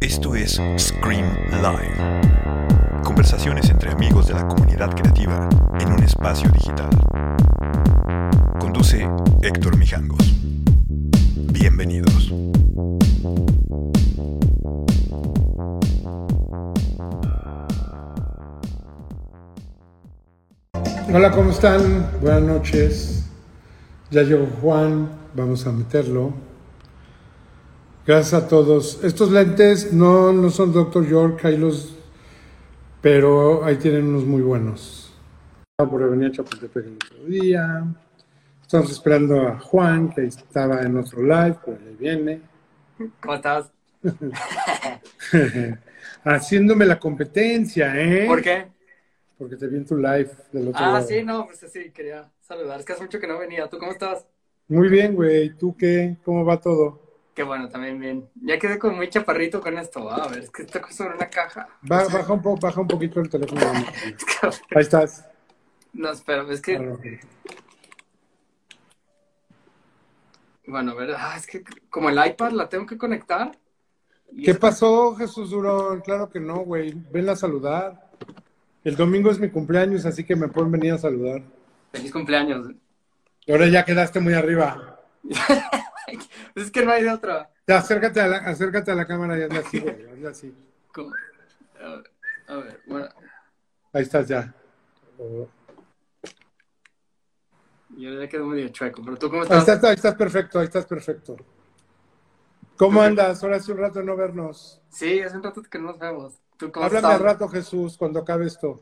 Esto es Scream Live. Conversaciones entre amigos de la comunidad creativa en un espacio digital. Conduce Héctor Mijangos. Bienvenidos. Hola, ¿cómo están? Buenas noches. Ya llegó Juan, vamos a meterlo. Gracias a todos. Estos lentes no, no son Dr. York, ahí los, pero ahí tienen unos muy buenos. Por venir a Chapultepec el otro día. Estamos esperando a Juan, que estaba en otro live, pero ahí viene. ¿Cómo estás? Haciéndome la competencia, ¿eh? ¿Por qué? Porque te vi en tu live del otro Ah, lado. sí, no, pues sí, quería saludar. Es que hace mucho que no venía. ¿Tú cómo estás? Muy bien, güey. ¿Tú qué? ¿Cómo va todo? Qué bueno, también bien. Ya quedé como muy chaparrito con esto. A ver, es que está sobre una caja. Ba- baja, un po- baja un poquito el teléfono. Ahí estás. No, espera, es que, Claro. bueno, a ver, ah, es que como el iPad la tengo que conectar. ¿Qué es- pasó, Jesús Durón? Claro que no, güey. Ven a saludar. El domingo es mi cumpleaños, así que me pueden venir a saludar. Feliz cumpleaños. Y ahora ya quedaste muy arriba. es que no hay de otra. Ya, acércate a la, acércate a la cámara y anda así, güey. Anda así. Como- A ver, a ver, bueno, Ahí estás ya. yo ya quedé medio chueco, pero tú cómo Ahí estás? estás, ahí estás perfecto, ahí estás perfecto. ¿Cómo andas? Ahora hace un rato no vernos. Sí, hace un rato que no nos vemos. ¿Tú cómo Háblame estás? al rato, Jesús, cuando acabe esto.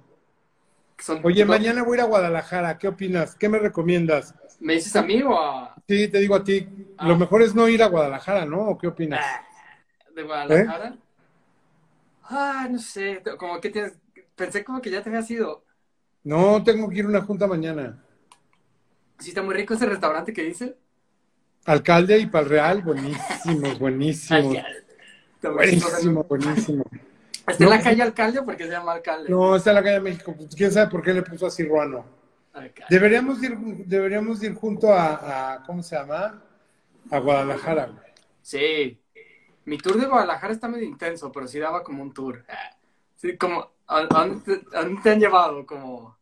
Oye, mañana voy a ir a Guadalajara. ¿Qué opinas? ¿Qué me recomiendas? ¿Me dices a mí o a...? Sí, te digo a ti. Ah. Lo mejor es no ir a Guadalajara, ¿no? ¿O qué opinas? ¿De Guadalajara? ¿Eh? Ah, no sé, como que tienes, pensé como que ya te habías ido. No, tengo que ir a una junta mañana. Sí, está muy rico ese restaurante que dice. Alcalde y Palreal, buenísimo, buenísimo. Está muy rico. Buenísimo, buenísimo. ¿Está en la calle Alcalde porque se llama Alcalde? No, está en la calle México. Pues, ¿Quién sabe por qué le puso así Ruano? Deberíamos ir, deberíamos ir junto a, a- ¿cómo se llama? A Guadalajara, güey. Sí. Mi tour de Guadalajara está medio intenso, pero sí daba como un tour. Sí, como, ¿a, dónde te, a dónde te han llevado? Como,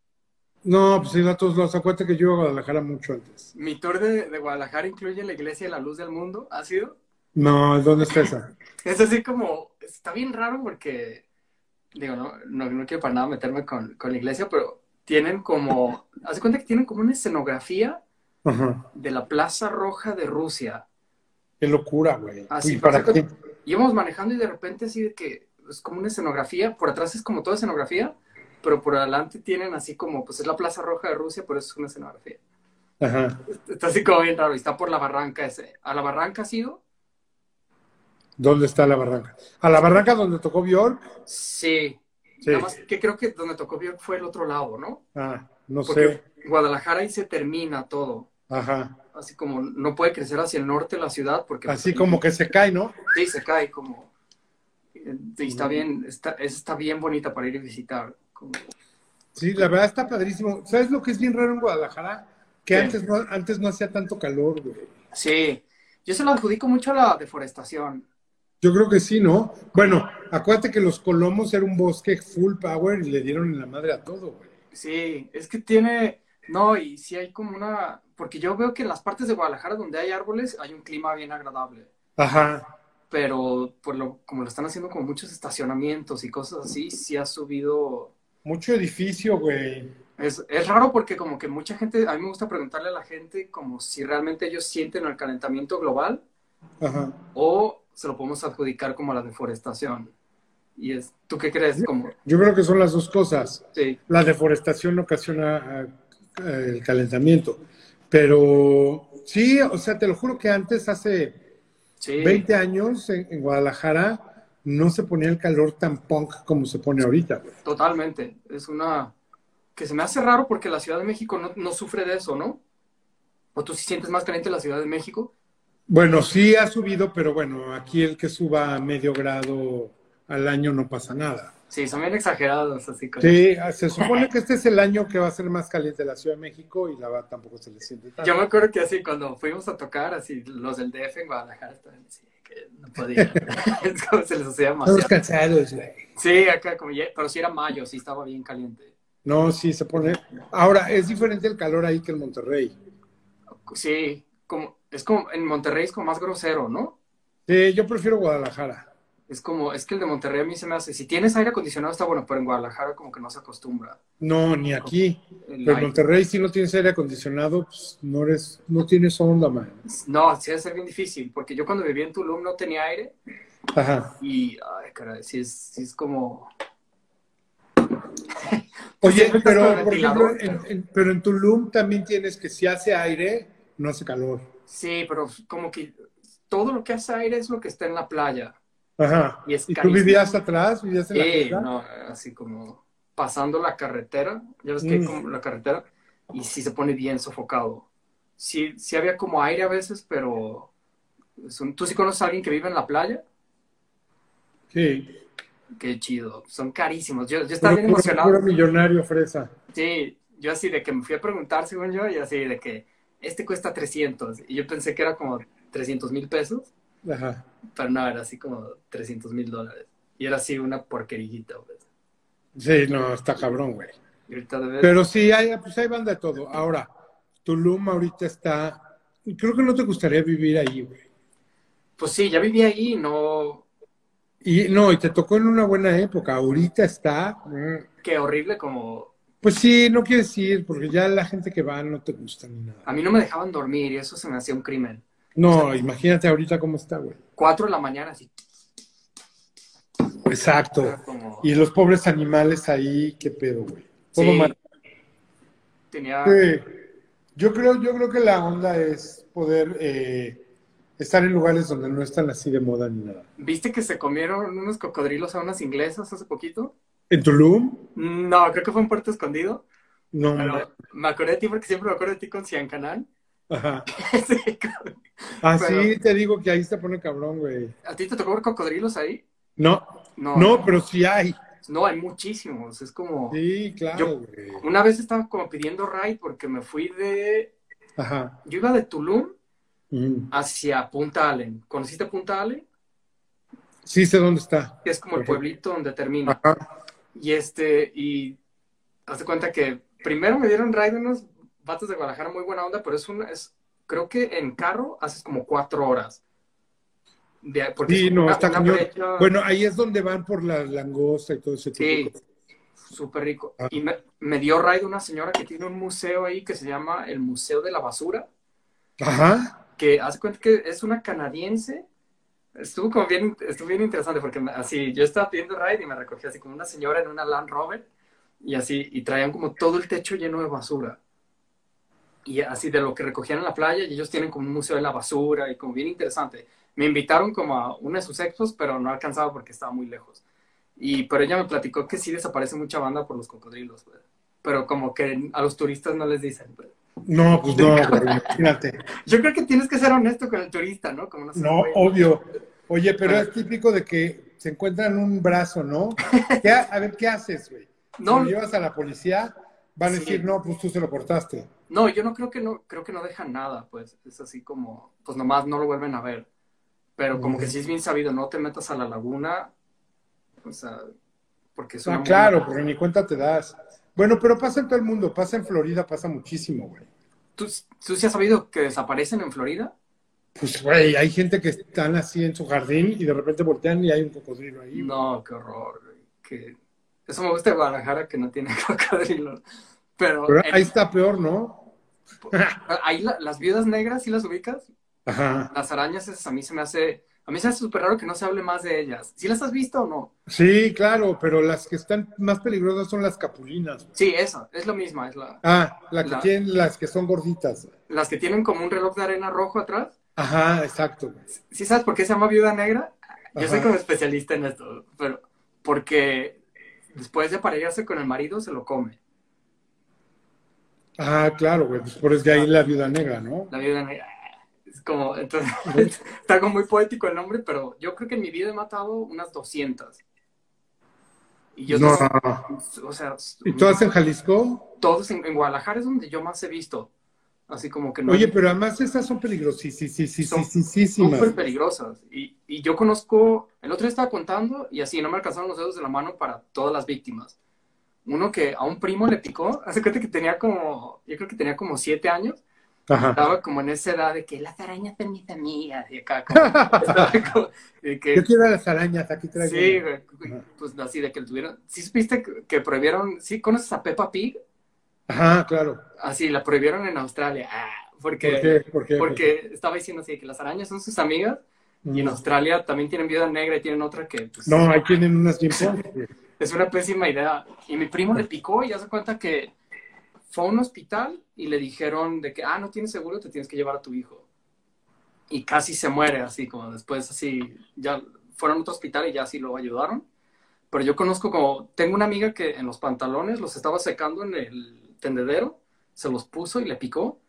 No, pues ir a todos lados. Acuérdate que yo iba a Guadalajara mucho antes. mi tour de, de Guadalajara incluye la iglesia de la luz del mundo, ¿ha sido? No, ¿dónde está esa? Es así como, está bien raro porque, digo, no, no, no quiero para nada meterme con, con la iglesia, pero tienen como, haz de cuenta que tienen como una escenografía Ajá. de la Plaza Roja de Rusia. Qué locura, güey. Así, ¿Y para por qué? ejemplo, Íbamos manejando y de repente así de que es como una escenografía, por atrás es como toda escenografía, pero por adelante tienen así como, pues es la Plaza Roja de Rusia, pero es una escenografía. Ajá. Está así como bien raro y está por la barranca ese. ¿A la barranca ha sido? ¿Dónde está la barranca? ¿A la barranca donde tocó Bjork? Sí. Sí. Nada más que creo que donde tocó fue el otro lado, ¿no? Ah, no Porque sé. Guadalajara ahí se termina todo. Ajá. Así como no puede crecer hacia el norte la ciudad porque Así como que se cae, ¿no? sí se cae como y está bien, está, está bien bonita para ir a visitar. como- Sí, la verdad está padrísimo. ¿Sabes lo que es bien raro en Guadalajara? Que antes no, antes no hacía tanto calor, güey. Sí, yo se lo adjudico mucho a la deforestación. Yo creo que sí, ¿no? Bueno, acuérdate que los Colomos era un bosque full power y le dieron en la madre a todo, güey. Sí, es que tiene, no, y sí hay como una, porque yo veo que en las partes de Guadalajara donde hay árboles hay un clima bien agradable. Ajá. pero por lo, como lo están haciendo con muchos estacionamientos y cosas así, sí ha subido. Mucho edificio, güey. Es, es raro porque como que mucha gente, a mí me gusta preguntarle a la gente como si realmente ellos sienten el calentamiento global Ajá. o se lo podemos adjudicar como a la deforestación. Y es, ¿tú qué crees? Como, Yo creo que son las dos cosas. sí, La deforestación ocasiona ah, el calentamiento. Pero sí, o sea, te lo juro que antes, hace sí, 20 años, en, en Guadalajara, no se ponía el calor tan punk como se pone ahorita, totalmente. Es una, que se me hace raro porque la Ciudad de México no, no sufre de eso, ¿no? ¿O tú sí sientes más caliente la Ciudad de México? Bueno, sí ha subido, pero bueno, aquí el que suba a medio grado al año no pasa nada. Sí, son bien exagerados, así como. Sí, ah, se supone que este es el año que va a ser más caliente la Ciudad de México y la verdad tampoco se le siente tanto. Yo me acuerdo que así cuando fuimos a tocar, así los del DF en Guadalajara estaban así, que no podían. es como se les hacía Estamos demasiado. cansados, güey. Sí, acá como ya, pero sí era mayo, sí estaba bien caliente. No, sí, se pone. Ahora, es diferente el calor ahí que en Monterrey. Sí, como, es como, en Monterrey es como más grosero, ¿no? Sí, yo prefiero Guadalajara. Es como, es que el de Monterrey a mí se me hace, si tienes aire acondicionado está bueno, pero en Guadalajara como que no se acostumbra. No, ni aquí. El Pero en. Monterrey, si no tienes aire acondicionado, pues no eres, no tienes onda, man. No, sí debe ser bien difícil, porque yo cuando vivía en Tulum no tenía aire Ajá. y, ay, caray, sí es, sí es como... Oye, pero por ejemplo, en- pero en Tulum también tienes que si hace aire, no hace calor. Sí, pero como que todo lo que hace aire es lo que está en la playa. Ajá. Y es tú carísimo. vivías atrás? ¿Vivías en la no, así como pasando la carretera, ya ves que hay Mm. como la carretera, y sí se pone bien sofocado. Sí, sí había como aire a veces, pero son- ¿tú sí conoces a alguien que vive en la playa? Sí. Qué chido, son carísimos. Yo, yo estaba bien emocionado. puro millonario fresa. Sí, yo así de que me fui a preguntar, según yo, y así de que este cuesta 300, y yo pensé que era como 300 mil pesos, Ajá. pero no, era así como 300 mil dólares. Y era así una porquerillita, pues. Sí, no, está cabrón, güey. Pero sí, hay, pues hay banda de todo. Ahora, Tulum ahorita está. Creo que no te gustaría vivir ahí, güey. Pues sí, ya viví ahí no... Y no, y te tocó en una buena época. Ahorita está. mm, Qué horrible como... Pues sí, no quieres ir, porque ya la gente que va no te gusta ni nada. A mí no me dejaban dormir y eso se me hacía un crimen. No, imagínate ahorita cómo está, güey. Cuatro de la mañana, así. Exacto. como- Y los pobres animales ahí, qué pedo, güey. Todo Sí, mal. tenía... Sí. Yo creo, yo creo que la onda es poder eh, estar en lugares donde no están así de moda ni nada. ¿Viste que se comieron unos cocodrilos a unas inglesas hace poquito? ¿En Tulum? No, creo que fue en Puerto Escondido. No, Pero me acordé de ti porque siempre me acuerdo de ti con Cian Canal. Ajá. Sí, cabrón. Ah, Pero- te digo que ahí se pone cabrón, güey. ¿A ti te tocó ver cocodrilos ahí? No, No, no, pero sí hay. No, hay muchísimos. Es como... Sí, claro, Yo- güey. Una vez estaba como pidiendo ride porque me fui de... Ajá. Yo iba de Tulum Mm. hacia Punta Allen. ¿Conociste Punta Allen? Sí sé dónde está. Es como el pueblito donde termina. Ajá. Y este, y hazte cuenta que primero me dieron ride unos vatos de Guadalajara muy buena onda, pero es una, es, creo que en carro haces como cuatro horas. De- porque Sí, es no, está brecha Bueno, ahí es donde van por la langosta y todo ese tipo de Sí. cosas. súper rico. Ah. Y me, me dio ride una señora que tiene un museo ahí que se llama el Museo de la Basura, Ajá. que hace cuenta que es una canadiense. Estuvo como bien, estuvo bien interesante porque así, yo estaba pidiendo ride y me recogió así como una señora en una Land Rover y así, y traían como todo el techo lleno de basura. Y así de lo que recogían en la playa y ellos tienen como un museo de la basura y como bien interesante. Me invitaron como a una de sus expos, pero no alcanzaba porque estaba muy lejos. Y, pero ella me platicó que sí desaparece mucha banda por los cocodrilos. Pero como que a los turistas no les dicen. No, pues no, güey, imagínate. Yo creo que tienes que ser honesto con el turista, ¿no? Como sé, No, güey. obvio. Oye, pero Bueno. es típico de que se encuentran un brazo, ¿no? ¿Qué ha- a ver, ¿qué haces, güey? No, Si lo llevas a la policía, van a Sí. decir, no, pues tú se lo cortaste. No, yo no creo que no, creo que no dejan nada, pues. Es así como, pues nomás no lo vuelven a ver. Pero como que sí es bien sabido, no te metas a la laguna, o sea, porque es una Ah, muy- claro, porque ni cuenta te das. Bueno, pero pasa en todo el mundo, pasa en Florida, pasa muchísimo, güey. ¿Tú, ¿Tú sí has sabido que desaparecen en Florida? Pues, güey, hay gente que están así en su jardín y de repente voltean y hay un cocodrilo ahí. güey. No, qué horror, güey. Que... Eso me gusta de Guadalajara, que no tiene cocodrilos. Pero, Pero en- ahí está peor, ¿no? ahí la- las viudas negras, ¿sí las ubicas? Ajá. Las arañas, esas a mí se me hace... A mí se hace súper raro que no se hable más de ellas. ¿Sí las has visto o no? Sí, claro, pero las que están más peligrosas son las capulinas. güey. Sí, esa, es lo mismo, es la... Ah, la que La- tienen las que son gorditas. Las que tienen como un reloj de arena rojo atrás. Ajá, exacto. güey. ¿Sí sabes por qué se llama viuda negra? Yo soy como especialista en esto, pero porque después de aparearse con el marido se lo come. Ah, claro, güey, pues por eso de ahí la viuda negra, ¿no? La viuda negra. Es como, entonces, está como muy poético el nombre, pero yo creo que en mi vida he matado unas 200. Y yo, No. o sea, ¿Y todas en Jalisco? todos en, en Guadalajara es donde yo más he visto. Así como que no. Oye, pero además estas son peligrosísimas. Súper peligrosas. Y, y yo conozco, el otro día estaba contando y así no me alcanzaron los dedos de la mano para todas las víctimas. Uno que a un primo le picó, hace cuenta que tenía como, yo creo que tenía como siete años, Ajá. estaba como en esa edad de que las arañas son mis amigas, y acá como, como de que, Yo quiero las arañas, aquí traigo. sí, una. pues así de que tuvieron, ¿sí supiste que, que prohibieron, sí conoces a Peppa Pig? Ajá, claro. Así, la prohibieron en Australia, ah, porque, ¿Por qué? ¿Por qué? porque estaba diciendo así que las arañas son sus amigas, y en Mm. Australia también tienen viuda negra y tienen otra que pues, No, ahí tienen unas bien es una pésima idea. Y mi primo le picó y ya se cuenta que fue a un hospital y le dijeron de que, ah, no tienes seguro, te tienes que llevar a tu hijo. Y casi se muere, así como después, así, ya fueron a otro hospital y ya así lo ayudaron. Pero yo conozco como, tengo una amiga que en los pantalones los estaba secando en el tendedero, se los puso y le picó.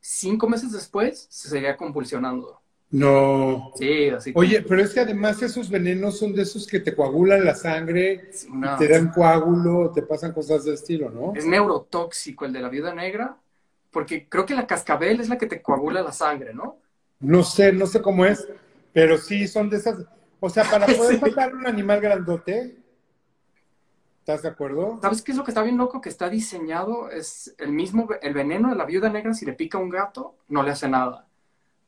Cinco meses después se seguía convulsionando. No. Sí, así como- Oye, pero es que además esos venenos son de esos que te coagulan la sangre, te dan coágulo, te pasan cosas de estilo, ¿no? Es neurotóxico el de la viuda negra, porque creo que la cascabel es la que te coagula la sangre, ¿no? No sé, no sé cómo es, pero sí son de esas. O sea, para poder Sí. matar un animal grandote, ¿estás de acuerdo? ¿Sabes qué es lo que está bien loco? Que está diseñado, es el mismo, el veneno de la viuda negra, si le pica a un gato, no le hace nada.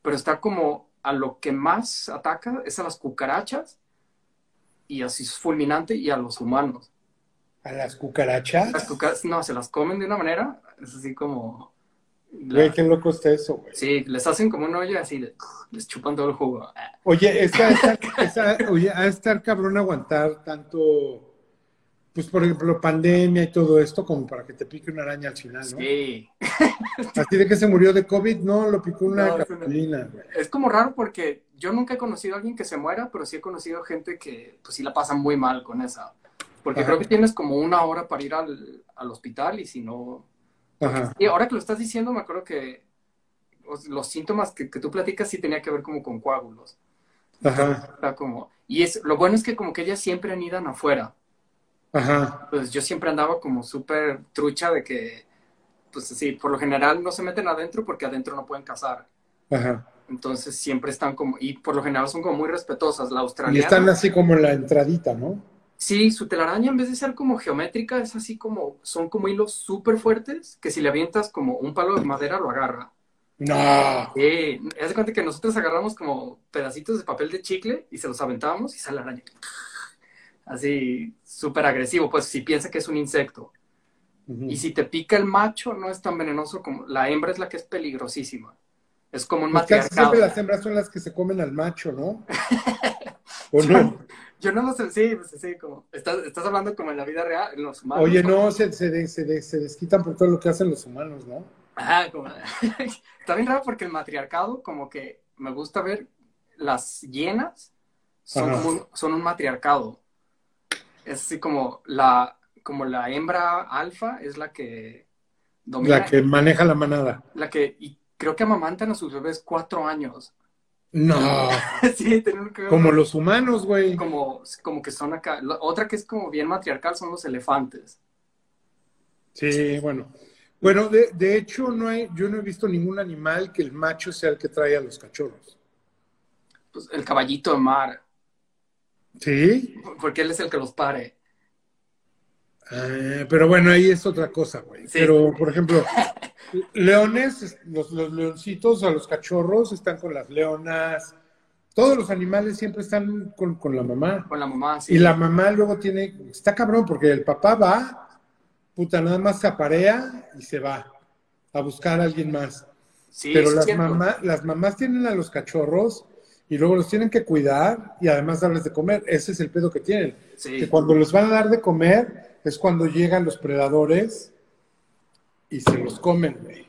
Pero está como a lo que más ataca es a las cucarachas, y así es fulminante, y a los humanos. A las cucarachas. Las cucarachas, no, se las comen de una manera, es así como... la- Güey, qué loco está eso, güey. sí, les hacen como un hoyo así, de- les chupan todo el jugo. Oye, oye, a estar cabrón aguantar tanto, pues por ejemplo, pandemia y todo esto, como para que te pique una araña al final, ¿no? Sí. Así de que se murió de COVID, no, lo picó una No, es capulina, como raro porque yo nunca he conocido a alguien que se muera, pero sí he conocido gente que pues sí la pasa muy mal con esa. Porque Ajá. creo que tienes como una hora para ir al, al hospital y si no... Ajá. Y ahora que lo estás diciendo, me acuerdo que os- los síntomas que, que tú platicas sí tenía que ver como con coágulos. Ajá. Era como... Y es, lo bueno es que como que ellas siempre anidan afuera. Ajá. Pues yo siempre andaba como súper trucha de que, pues sí, por lo general no se meten adentro porque adentro no pueden cazar. Ajá. Entonces siempre están como, y por lo general son como muy respetuosas. La Y australiana. están así como en la entradita, ¿no? Sí, su telaraña en vez de ser como geométrica es así como, son como hilos súper fuertes que si le avientas como un palo de madera lo agarra. No. Sí, haz de cuenta que nosotros agarramos como pedacitos de papel de chicle y se los aventábamos y sale la araña. Así, súper agresivo, pues si piensa que es un insecto. Ujú. Y si te pica el macho, no es tan venenoso como la hembra es la que es peligrosísima. Es como un Pues matriarcado. siempre las hembras son las que se comen al macho, ¿no? ¿O no? Yo no lo sé, sí, pues sí, como, estás, estás hablando como en la vida real, en los humanos. Oye, no, se, se, de- se, de- se desquitan por todo lo que hacen los humanos, ¿no? Ajá, como... Está bien raro porque el matriarcado, como que me gusta ver las hienas, son, como un, son un matriarcado. Es así como la, como la hembra alfa es la que domina, La que maneja la manada. la que, y creo que amamantan a sus bebés cuatro años. No, sí, tienen que ver como los humanos, güey. como, como que son acá. La otra que es como bien matriarcal son los elefantes. Sí, bueno. Bueno, de, de hecho, no hay, yo no he visto ningún animal que el macho sea el que trae a los cachorros. Pues el caballito de mar, ¿Sí? porque él es el que los pare. Ah, pero bueno, ahí es otra cosa, güey. Sí. Pero, por ejemplo, leones, los, los leoncitos o los cachorros están con las leonas. Todos los animales siempre están con, con la mamá. Con la mamá, sí. Y la mamá luego tiene, está cabrón, porque el papá va, puta, nada más se aparea y se va a buscar a alguien más. Sí, Pero las, mamá, las mamás tienen a los cachorros y luego los tienen que cuidar y además darles de comer. Ese es el pedo que tienen. Sí. Que cuando les van a dar de comer es cuando llegan los predadores y se los comen, güey.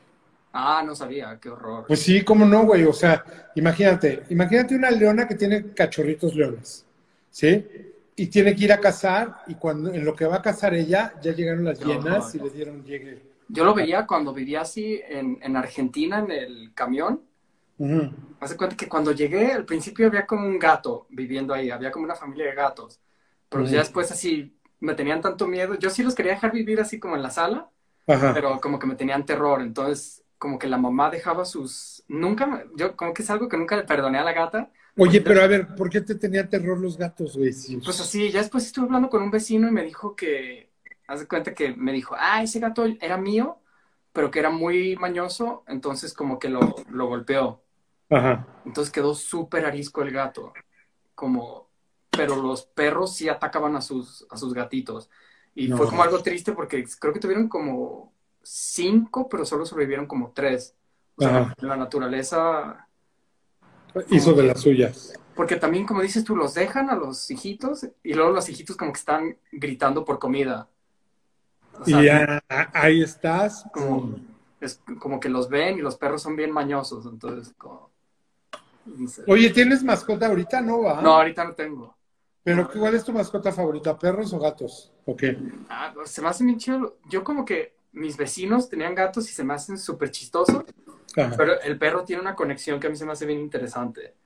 Ah, no sabía, qué horror. Pues sí, cómo no, güey. O sea, imagínate, imagínate una leona que tiene cachorritos leones, ¿sí? Y tiene que ir a cazar y cuando en lo que va a cazar ella ya llegaron las Qué hienas y le dieron llegue. Yo lo veía cuando vivía así en, en Argentina, en el camión. Ujú. Hace cuenta que cuando llegué, al principio había como un gato viviendo ahí, había como una familia de gatos. Pero Ujú. ya después así, me tenían tanto miedo. Yo sí los quería dejar vivir así como en la sala, Ajá. pero como que me tenían terror. Entonces, como que la mamá dejaba sus... Nunca, yo como que es algo que nunca le perdoné a la gata. Oye, pero a ver, ¿por qué te tenía terror los gatos, güey? Pues así, ya después estuve hablando con un vecino y me dijo que, haz de cuenta que me dijo, ah, ese gato era mío, pero que era muy mañoso, entonces como que lo, lo golpeó. Ajá. Entonces quedó súper arisco el gato, como, pero los perros sí atacaban a sus, a sus gatitos. Y No. fue como algo triste porque creo que tuvieron como cinco, pero solo sobrevivieron como tres. O sea, Ajá. la naturaleza Hizo de las suyas. Porque también, como dices tú, los dejan a los hijitos y luego los hijitos como que están gritando por comida. O sea, y ya, a- ahí estás. como, es como que los ven y los perros son bien mañosos, entonces como... Oye, ¿tienes mascota ahorita? No va. No, ahorita no tengo. Pero ¿cuál es tu mascota favorita? ¿Perros o gatos? ¿O qué? Ah, se me hace bien chido. Yo como que mis vecinos tenían gatos y se me hacen súper chistosos, Ajá. pero el perro tiene una conexión que a mí se me hace bien interesante.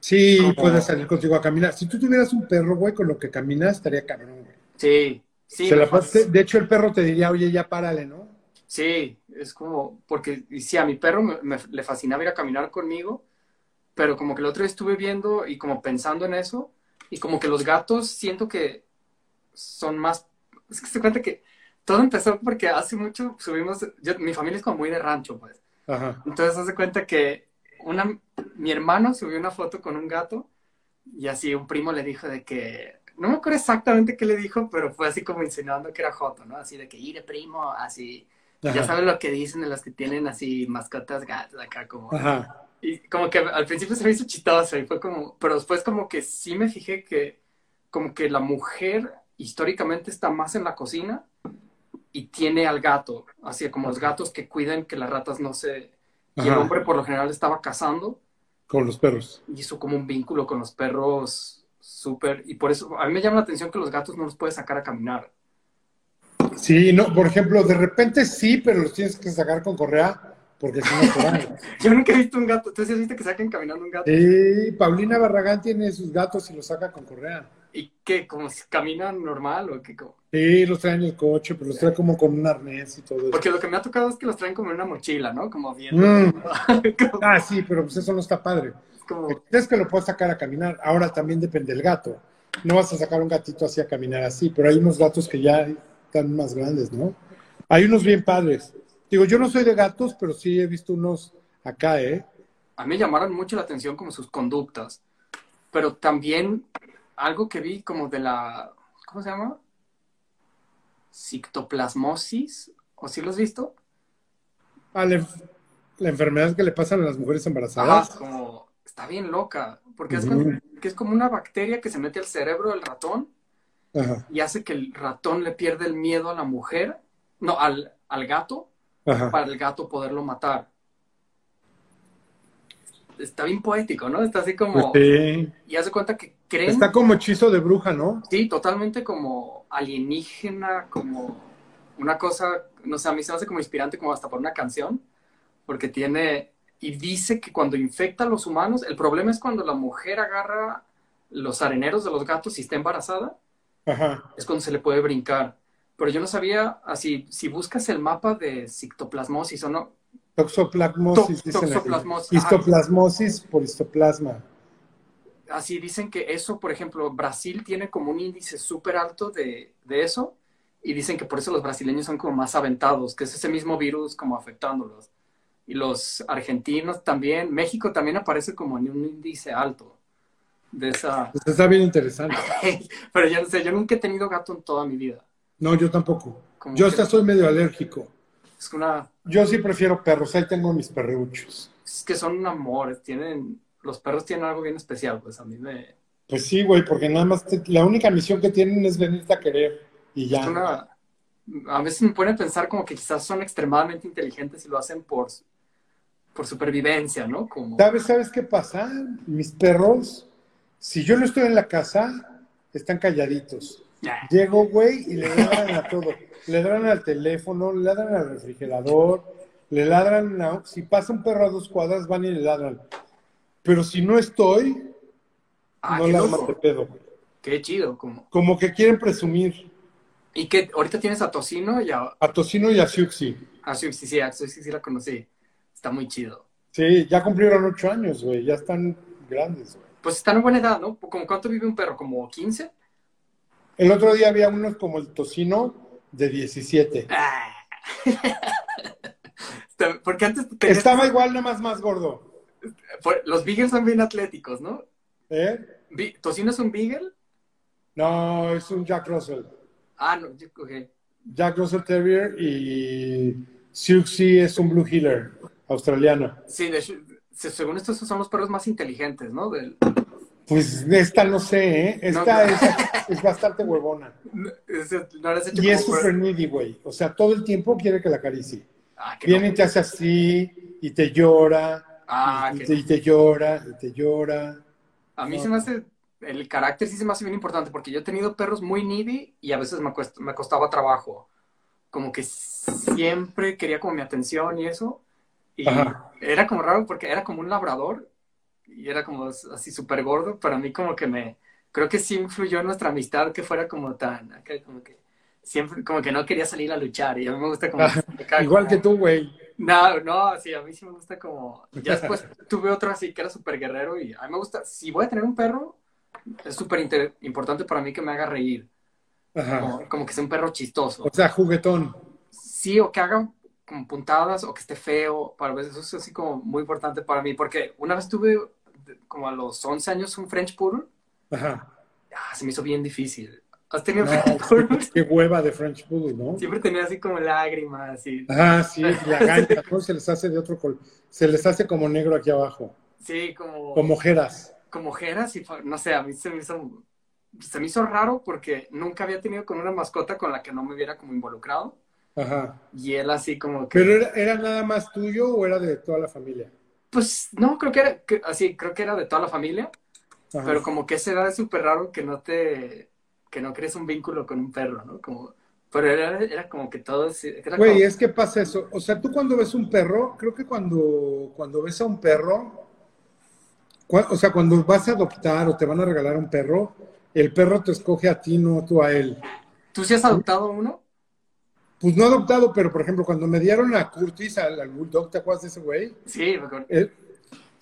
Sí, puedes salir contigo a caminar. Si tú tuvieras un perro, güey, con lo que caminas, estaría cabrón, güey. Sí, sí. Se la de hecho, el perro te diría, oye, ya párale, ¿no? Sí, es como, porque sí, a mi perro me, me- le fascinaba ir a caminar conmigo, pero como que el otro día estuve viendo y como pensando en eso, y como que los gatos siento que son más, es que se cuenta que todo empezó porque hace mucho subimos, yo- mi familia es como muy de rancho, pues, Ajá. entonces hace cuenta que una, mi hermano subió una foto con un gato y así un primo le dijo de que, no me acuerdo exactamente qué le dijo, pero fue así como insinuando que era Joto, ¿no? Así de que, ire primo, así. Ya Ajá. sabes lo que dicen de los que tienen así mascotas gatos acá como... Ajá. Y como que al principio se me hizo chistoso y fue como... Pero después como que sí me fijé que como que la mujer históricamente está más en la cocina y tiene al gato, así como los gatos que cuiden que las ratas no se... Y el hombre por lo general estaba cazando Con los perros. y hizo como un vínculo con los perros súper... Y por eso a mí me llama la atención que los gatos no los puedes sacar a caminar. Sí, no, por ejemplo, de repente sí, pero los tienes que sacar con correa porque si no te van. Yo nunca he visto un gato. ¿Tú sí has visto que saquen caminando un gato? Sí, Paulina Barragán tiene sus gatos y los saca con correa. ¿Y qué? ¿Como si caminan normal o qué? Como- Sí, los trae en el coche, pero los trae como con un arnés y todo eso. Porque lo que me ha tocado es que los traen como en una mochila, ¿no? Como bien. Mm. como, Ah, sí, pero pues eso no está padre. como- Es que lo puedes sacar a caminar. Ahora también depende del gato. No vas a sacar un gatito así a caminar así, pero hay unos gatos que ya están más grandes, ¿no? Hay unos bien padres. Digo, yo no soy de gatos, pero sí he visto unos acá, ¿eh? A mí me llamaron mucho la atención como sus conductas. Pero también algo que vi como de la. ¿Cómo se llama? Cictoplasmosis. ¿O sí lo has visto? Ah, la, enf- la enfermedad que le pasan a las mujeres embarazadas. como. Está bien loca. Porque es, que es como una bacteria que se mete al cerebro del ratón Ajá, y hace que el ratón le pierda el miedo a la mujer. No, al, al gato. Ajá. para el gato poderlo matar. Está bien poético, ¿no? Está así como... Pues sí. Y hace cuenta que creen... Está como hechizo de bruja, ¿no? Sí, totalmente como alienígena, como una cosa, no sé, a mí se me hace como inspirante como hasta por una canción, porque tiene... Y dice que cuando infecta a los humanos, el problema es cuando la mujer agarra los areneros de los gatos y está embarazada, Ajá. es cuando se le puede brincar. Pero yo no sabía, así, si buscas el mapa de cictoplasmosis o no, Toxoplasmosis. Aquí. toxoplasmosis. Histoplasmosis por histoplasma. así dicen que eso, por ejemplo, Brasil tiene como un índice súper alto de, de eso y dicen que por eso los brasileños son como más aventados, que es ese mismo virus como afectándolos. Y los argentinos también, México también aparece como en un índice alto de esa... Pues está bien interesante. Pero yo no sé, yo nunca he tenido gato en toda mi vida. No, yo tampoco. Yo hasta soy medio alérgico. Es una... Yo sí prefiero perros. Ahí tengo mis perruchos. Es que son un amor, tienen... Los perros tienen algo bien especial, pues a mí me... Pues sí, güey, porque nada más te- la única misión que tienen es venirte a querer y ya. Es una... A veces me pone a pensar como que quizás son extremadamente inteligentes y lo hacen por, por supervivencia, ¿no? Como... ¿Sabes, ¿Sabes qué pasa? Mis perros, si yo no estoy en la casa, están calladitos. Ya. Llego, güey, y le ladran a todo. Le ladran al teléfono, le ladran al refrigerador, le ladran a... Si pasa un perro a dos cuadras, van y le ladran. Pero si no estoy, Ah, no qué la loco. arman de pedo. Qué chido, como... Como que quieren presumir. ¿Y que ahorita tienes a Tocino y a... A Tocino y a Siuxi. A sí, sí, sí, a Siuxi sí la conocí. Está muy chido. Sí, ya cumplieron ocho años, güey. Ya están grandes, güey. Pues están en buena edad, ¿no? ¿Como cuánto vive un perro? ¿Como 15? El otro día había unos como el Tocino de 17. Ah. Porque antes... tenías- Estaba igual, nada más más gordo. Los Beagles son bien atléticos, ¿no? ¿Eh? ¿Tocino es un Beagle? No, es un Jack Russell. Ah, no, ok. Jack Russell Terrier y Siuxi es un Blue Heeler australiano. Sí, de hecho, se- según esto, esos son los perros más inteligentes, ¿no? Del, Pues esta no sé, ¿eh? Esta No. Es, es bastante huevona. no eres hecho Y es súper needy, güey. O sea, todo el tiempo quiere que la acaricie. Ah, Viene y no- te hace así, y te llora, Ah, y, qué te, y te llora, y te llora. A mí No. se me hace, el carácter sí se me hace bien importante, porque yo he tenido perros muy needy y a veces me, me costaba trabajo. Como que siempre quería como mi atención y eso. Y Ajá. era como raro porque era como un labrador y era como así súper gordo. Para mí como que me, creo que sí influyó en nuestra amistad que fuera como tan, acá como que siempre, como que no quería salir a luchar y a mí me gusta como... acá Igual que tú, güey. no, no, sí, a mí sí me gusta como... Ya después tuve otro así que era súper guerrero y a mí me gusta, si voy a tener un perro, es súper inter- importante para mí que me haga reír, Ajá. como, como que sea un perro chistoso. O sea, juguetón. Sí, o que haga como puntadas o que esté feo, para veces eso es así como muy importante para mí, porque una vez tuve como a los 11 años un French Poodle, Ajá. ah, se me hizo bien difícil. ¿Has tenido No, French Poodles? qué hueva de French Poodle, ¿no? Siempre tenía así como lágrimas y... Ah, sí, la gancha, ¿no? Se les hace de otro color. Se les hace como negro aquí abajo. Sí, como... Como ojeras. como ojeras y no sé, a mí se me hizo se me hizo raro porque nunca había tenido con una mascota con la que no me hubiera como involucrado Ajá. y él así como que ¿Pero era, era nada más tuyo o era de toda la familia? Pues no creo que era que- así creo que era de toda la familia Ajá. pero como que esa edad es súper raro que no te que no crees un vínculo con un perro no como pero era, era como que todo Güey, como- es que pasa eso. O sea, tú cuando ves un perro, creo que cuando, cuando ves a un perro, o sea, cuando vas a adoptar o te van a regalar un perro, el perro te escoge a ti, no tú a él. tú sí has adoptado uno Pues no adoptado, pero por ejemplo, cuando me dieron a Curtis, al, al Bulldog, ¿te acuerdas de ese güey? sí me acuerdo. Eh,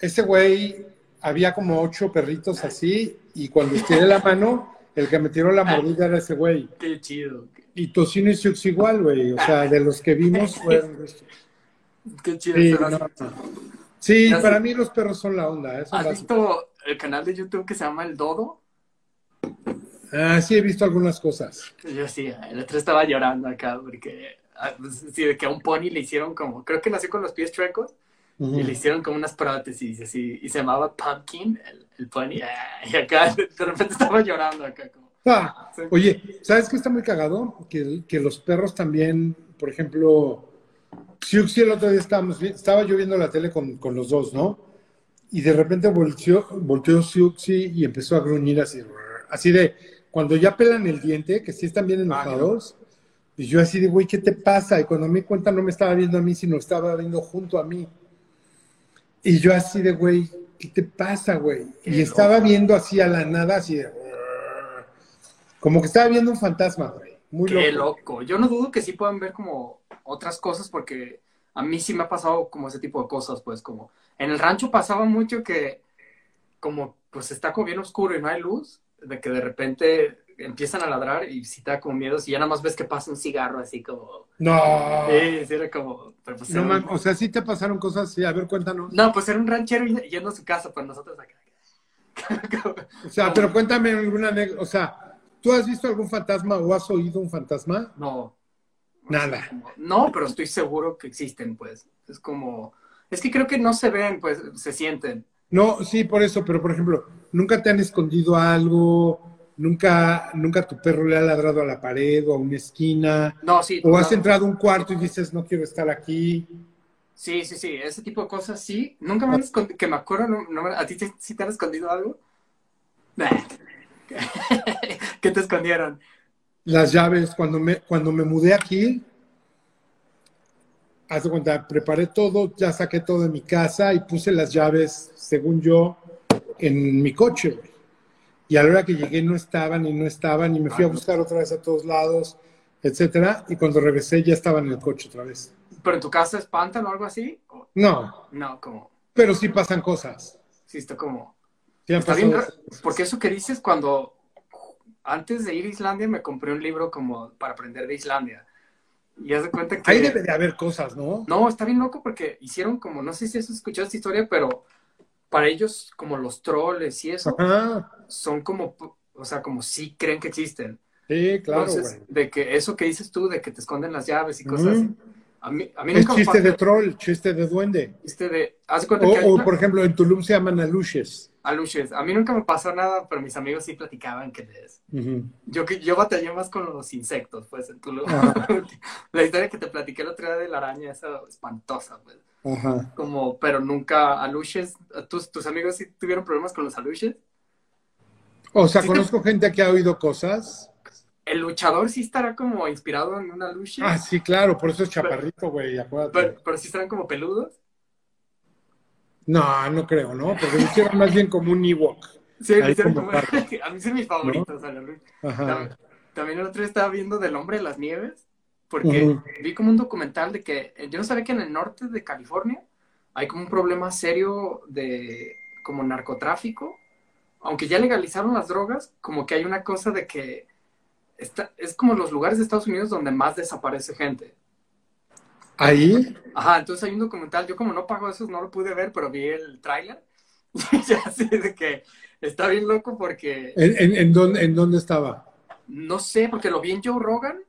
ese güey había como ocho perritos así, y cuando estiré la mano, el que me tiró la mordida era ese güey. qué chido Y Tocino y Siux igual, güey. O sea, de los que vimos fueron. qué chido Sí, no. Sí, para sé. mí los perros son la onda. ¿Has visto el canal de YouTube que se llama El Dodo? Ah, sí, he visto algunas cosas. Yo sí, el otro estaba llorando acá porque ah, pues, sí, de que a un pony le hicieron como, creo que nació con los pies chuecos Ujú. y le hicieron como unas prótesis así, y se llamaba Pumpkin, el, el pony, ah, y acá de repente estaba llorando acá como. Ah, Sí. oye, ¿sabes qué está muy cagado? Que, que los perros también, por ejemplo, Siuxi el otro día estábamos, estaba yo viendo la tele con, con los dos, ¿no? Y de repente volteó, volteó Siuxi y empezó a gruñir así, así de, cuando ya pelan el diente, que sí están bien enojados, y yo así de, güey, ¿qué te pasa? Y cuando me cuenta no me estaba viendo a mí, sino estaba viendo junto a mí. Y yo así de, güey, ¿qué te pasa, güey? Y estaba viendo así a la nada, así de... Como que estaba viendo un fantasma, güey. Muy Qué loco. loco. Yo no dudo que sí puedan ver como otras cosas porque a mí sí me ha pasado como ese tipo de cosas, pues como en el rancho pasaba mucho que como pues está como bien oscuro y no hay luz, de que de repente empiezan a ladrar y sí te da como miedo y ya nada más ves que pasa un cigarro así como... No. Sí, sí, era como... pero pues No, era un- mam, o sea, sí te pasaron cosas así. A ver, cuéntanos. No, pues era un ranchero yendo a su casa, pues nosotros acá. O sea, pero cuéntame alguna anécdota. O sea, ¿tú has visto algún fantasma o has oído un fantasma? No. Nada. Como- No, pero estoy seguro que existen, pues. Es como... Es que creo que no se ven, pues se sienten. No, sí, por eso, pero por ejemplo, ¿nunca te han escondido algo? ¿Nunca, nunca tu perro le ha ladrado a la pared o a una esquina? No, sí. ¿O has entrado a un cuarto y dices, no quiero estar aquí? Sí, sí, sí, ese tipo de cosas sí. Nunca me han escondido, que me acuerdo, no, no me- ¿a ti te, sí te han escondido algo? Nah. ¿Qué te escondieron? Las llaves, cuando me, cuando me mudé aquí, haz de cuenta, preparé todo, ya saqué todo de mi casa y puse las llaves, según yo, en mi coche. güey. Y a la hora que llegué no estaban y no estaban y me fui a buscar otra vez a todos lados. etcétera, y cuando regresé ya estaba en el coche otra vez. ¿Pero en tu casa espantan o algo así? ¿O- No, No, como, pero sí pasan cosas. sí, está como... Sí Está bien, porque eso que dices cuando antes de ir a Islandia me compré un libro como para aprender de Islandia. Y haz de cuenta que... Ahí debe de haber cosas, ¿no? No, está bien loco porque hicieron como, no sé si has escuchado esta historia, pero para ellos como los troles y eso Ajá, son como, o sea, como sí creen que existen. sí, claro, Entonces, güey. de que eso que dices tú, de que te esconden las llaves y cosas así. A mí, a mí Es nunca chiste de troll, chiste de duende. chiste de, haz de cuenta O, que o, una- por ejemplo, en Tulum se llaman aluches. Aluches. A mí nunca me pasó nada, pero mis amigos sí platicaban que les... Ujú. Yo, que- yo batallé más con los insectos, pues. Ajá. La historia que te platiqué el otro día de la araña, esa espantosa, pues. Ajá. Como, pero nunca aluches. ¿Tus, tus amigos sí tuvieron problemas con los aluches? O sea, Sí te- conozco gente que ha oído cosas. El luchador sí estará como inspirado en una aluche, Ah, sí, claro, por eso es chaparrito, güey, acuérdate. pero, pero sí estarán como peludos. No, no creo, ¿no? Porque lo hicieron más bien como un Ewok. Sí, hicieron como a mí son mis favoritos, el aluche. Ajá. Tam- También el otro día estaba viendo del hombre de las nieves, porque vi como un documental de que eh, yo no sabía que en el norte de California hay como un problema serio de como narcotráfico, aunque ya legalizaron las drogas, como que hay una cosa de que está, es como los lugares de Estados Unidos donde más desaparece gente. Ahí, Ajá, entonces hay un documental, yo como no pago esos no lo pude ver, pero vi el tráiler y ya sé de que está bien loco porque ¿en, en, en dónde, ¿en dónde estaba? no sé, porque lo vi en Joe Rogan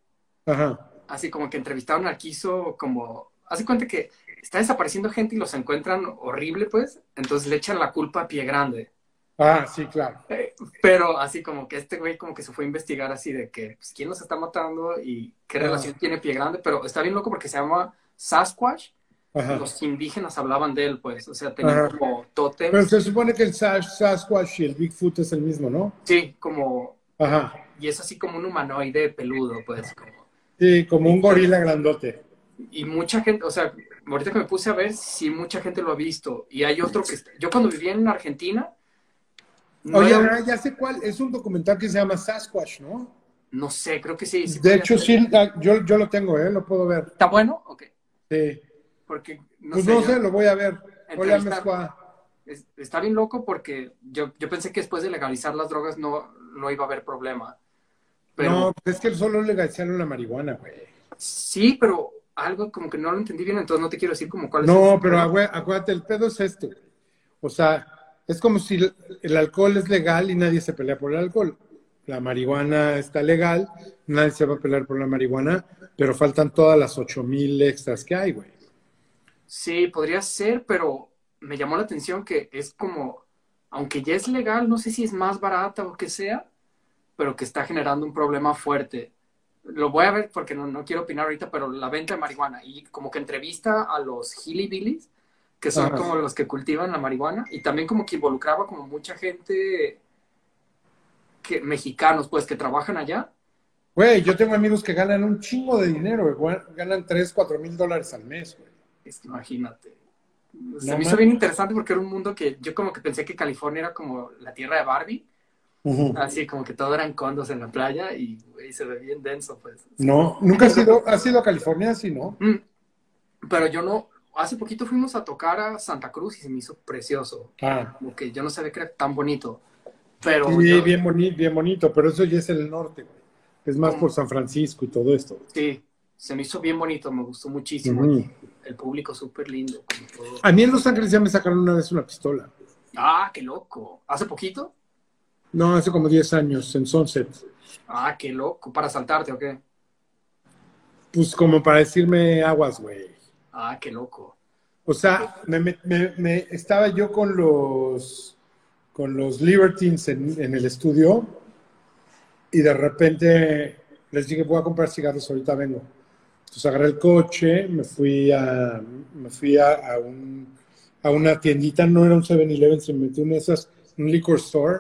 Ajá. así como que entrevistaron al Kiso, como, hace cuenta que está desapareciendo gente y los encuentran horrible, pues, entonces le echan la culpa a Pie Grande. Ah, sí, claro. Eh, Pero así como que este güey como que se fue a investigar así de que, pues, quién los está matando y qué Ah. relación tiene Pie Grande, pero está bien loco porque se llama Sasquatch, Ajá. los indígenas hablaban de él, pues, o sea, tenían Ajá. como tótems, Pero se supone que el Sasquatch y el Bigfoot es el mismo, ¿no? sí, como, Ajá. y es así como un humanoide peludo, pues, como... Sí, como un gorila grandote. Y mucha gente, o sea, ahorita que me puse a ver, sí, mucha gente lo ha visto. Y hay otro que... está- Yo cuando vivía en Argentina, no, Oye, era- ya sé cuál, es un documental que se llama Sasquatch, ¿no? no sé, creo que sí. sí De hecho, sí, yo, yo lo tengo, ¿eh? Lo puedo ver. ¿Está bueno? Ok. Sí. Porque, no Pues sé, no yo- sé, lo voy a ver. Mezcua. es- está bien loco porque yo, yo pensé que después de legalizar las drogas no, no iba a haber problema. Pero No, pues es que solo legalizaron la marihuana, güey. sí, pero algo como que no lo entendí bien, entonces no te quiero decir como cuál es No, el- pero acuérdate, el pedo es esto. O sea, es como si el, alcohol es legal y nadie se pelea por el alcohol. La marihuana está legal, nadie se va a pelear por la marihuana, pero faltan todas las ocho mil extras que hay, güey. Sí, podría ser, pero me llamó la atención que es como, aunque ya es legal, no sé si es más barata o que sea, pero que está generando un problema fuerte. Lo voy a ver porque no, no quiero opinar ahorita, pero la venta de marihuana y como que entrevista a los hillbillies, que son Ajá. como los que cultivan la marihuana, y también como que involucraba como mucha gente que, mexicanos, pues, que trabajan allá. Güey, yo tengo amigos que ganan un chingo de dinero, güey. Ganan 3, 4 mil dólares al mes, güey. Es que imagínate. Se me hizo bien interesante porque era un mundo que yo como que pensé que California era como la tierra de Barbie. Así como que todo eran condos en la playa y güey, se ve bien denso, pues. No, nunca has ido, has ido a California, sí, ¿no? Mm. Pero yo no, hace poquito fuimos a tocar a Santa Cruz y se me hizo precioso. Ah, Como que yo no sabía que era tan bonito. Pero sí, yo- bien, bonito, bien bonito, pero eso ya es el norte, güey. Es más ¿Cómo? por San Francisco y todo esto. sí, se me hizo bien bonito, me gustó muchísimo. El público súper lindo. A mí en Los Ángeles ya me sacaron una vez una pistola. Ah, qué loco. ¿Hace poquito? No, hace como 10 años, en Sunset. Ah, qué loco. ¿Para saltarte o qué? Pues como para decirme aguas, güey. Ah, qué loco. O sea, me, me- me- estaba yo con los con los Libertines en, en el estudio y de repente les dije, voy a comprar cigarros, ahorita vengo. Entonces agarré el coche, me fui a, me fui a, a un- a una tiendita, no era un 7-Eleven, se me metí en esas, un liquor store,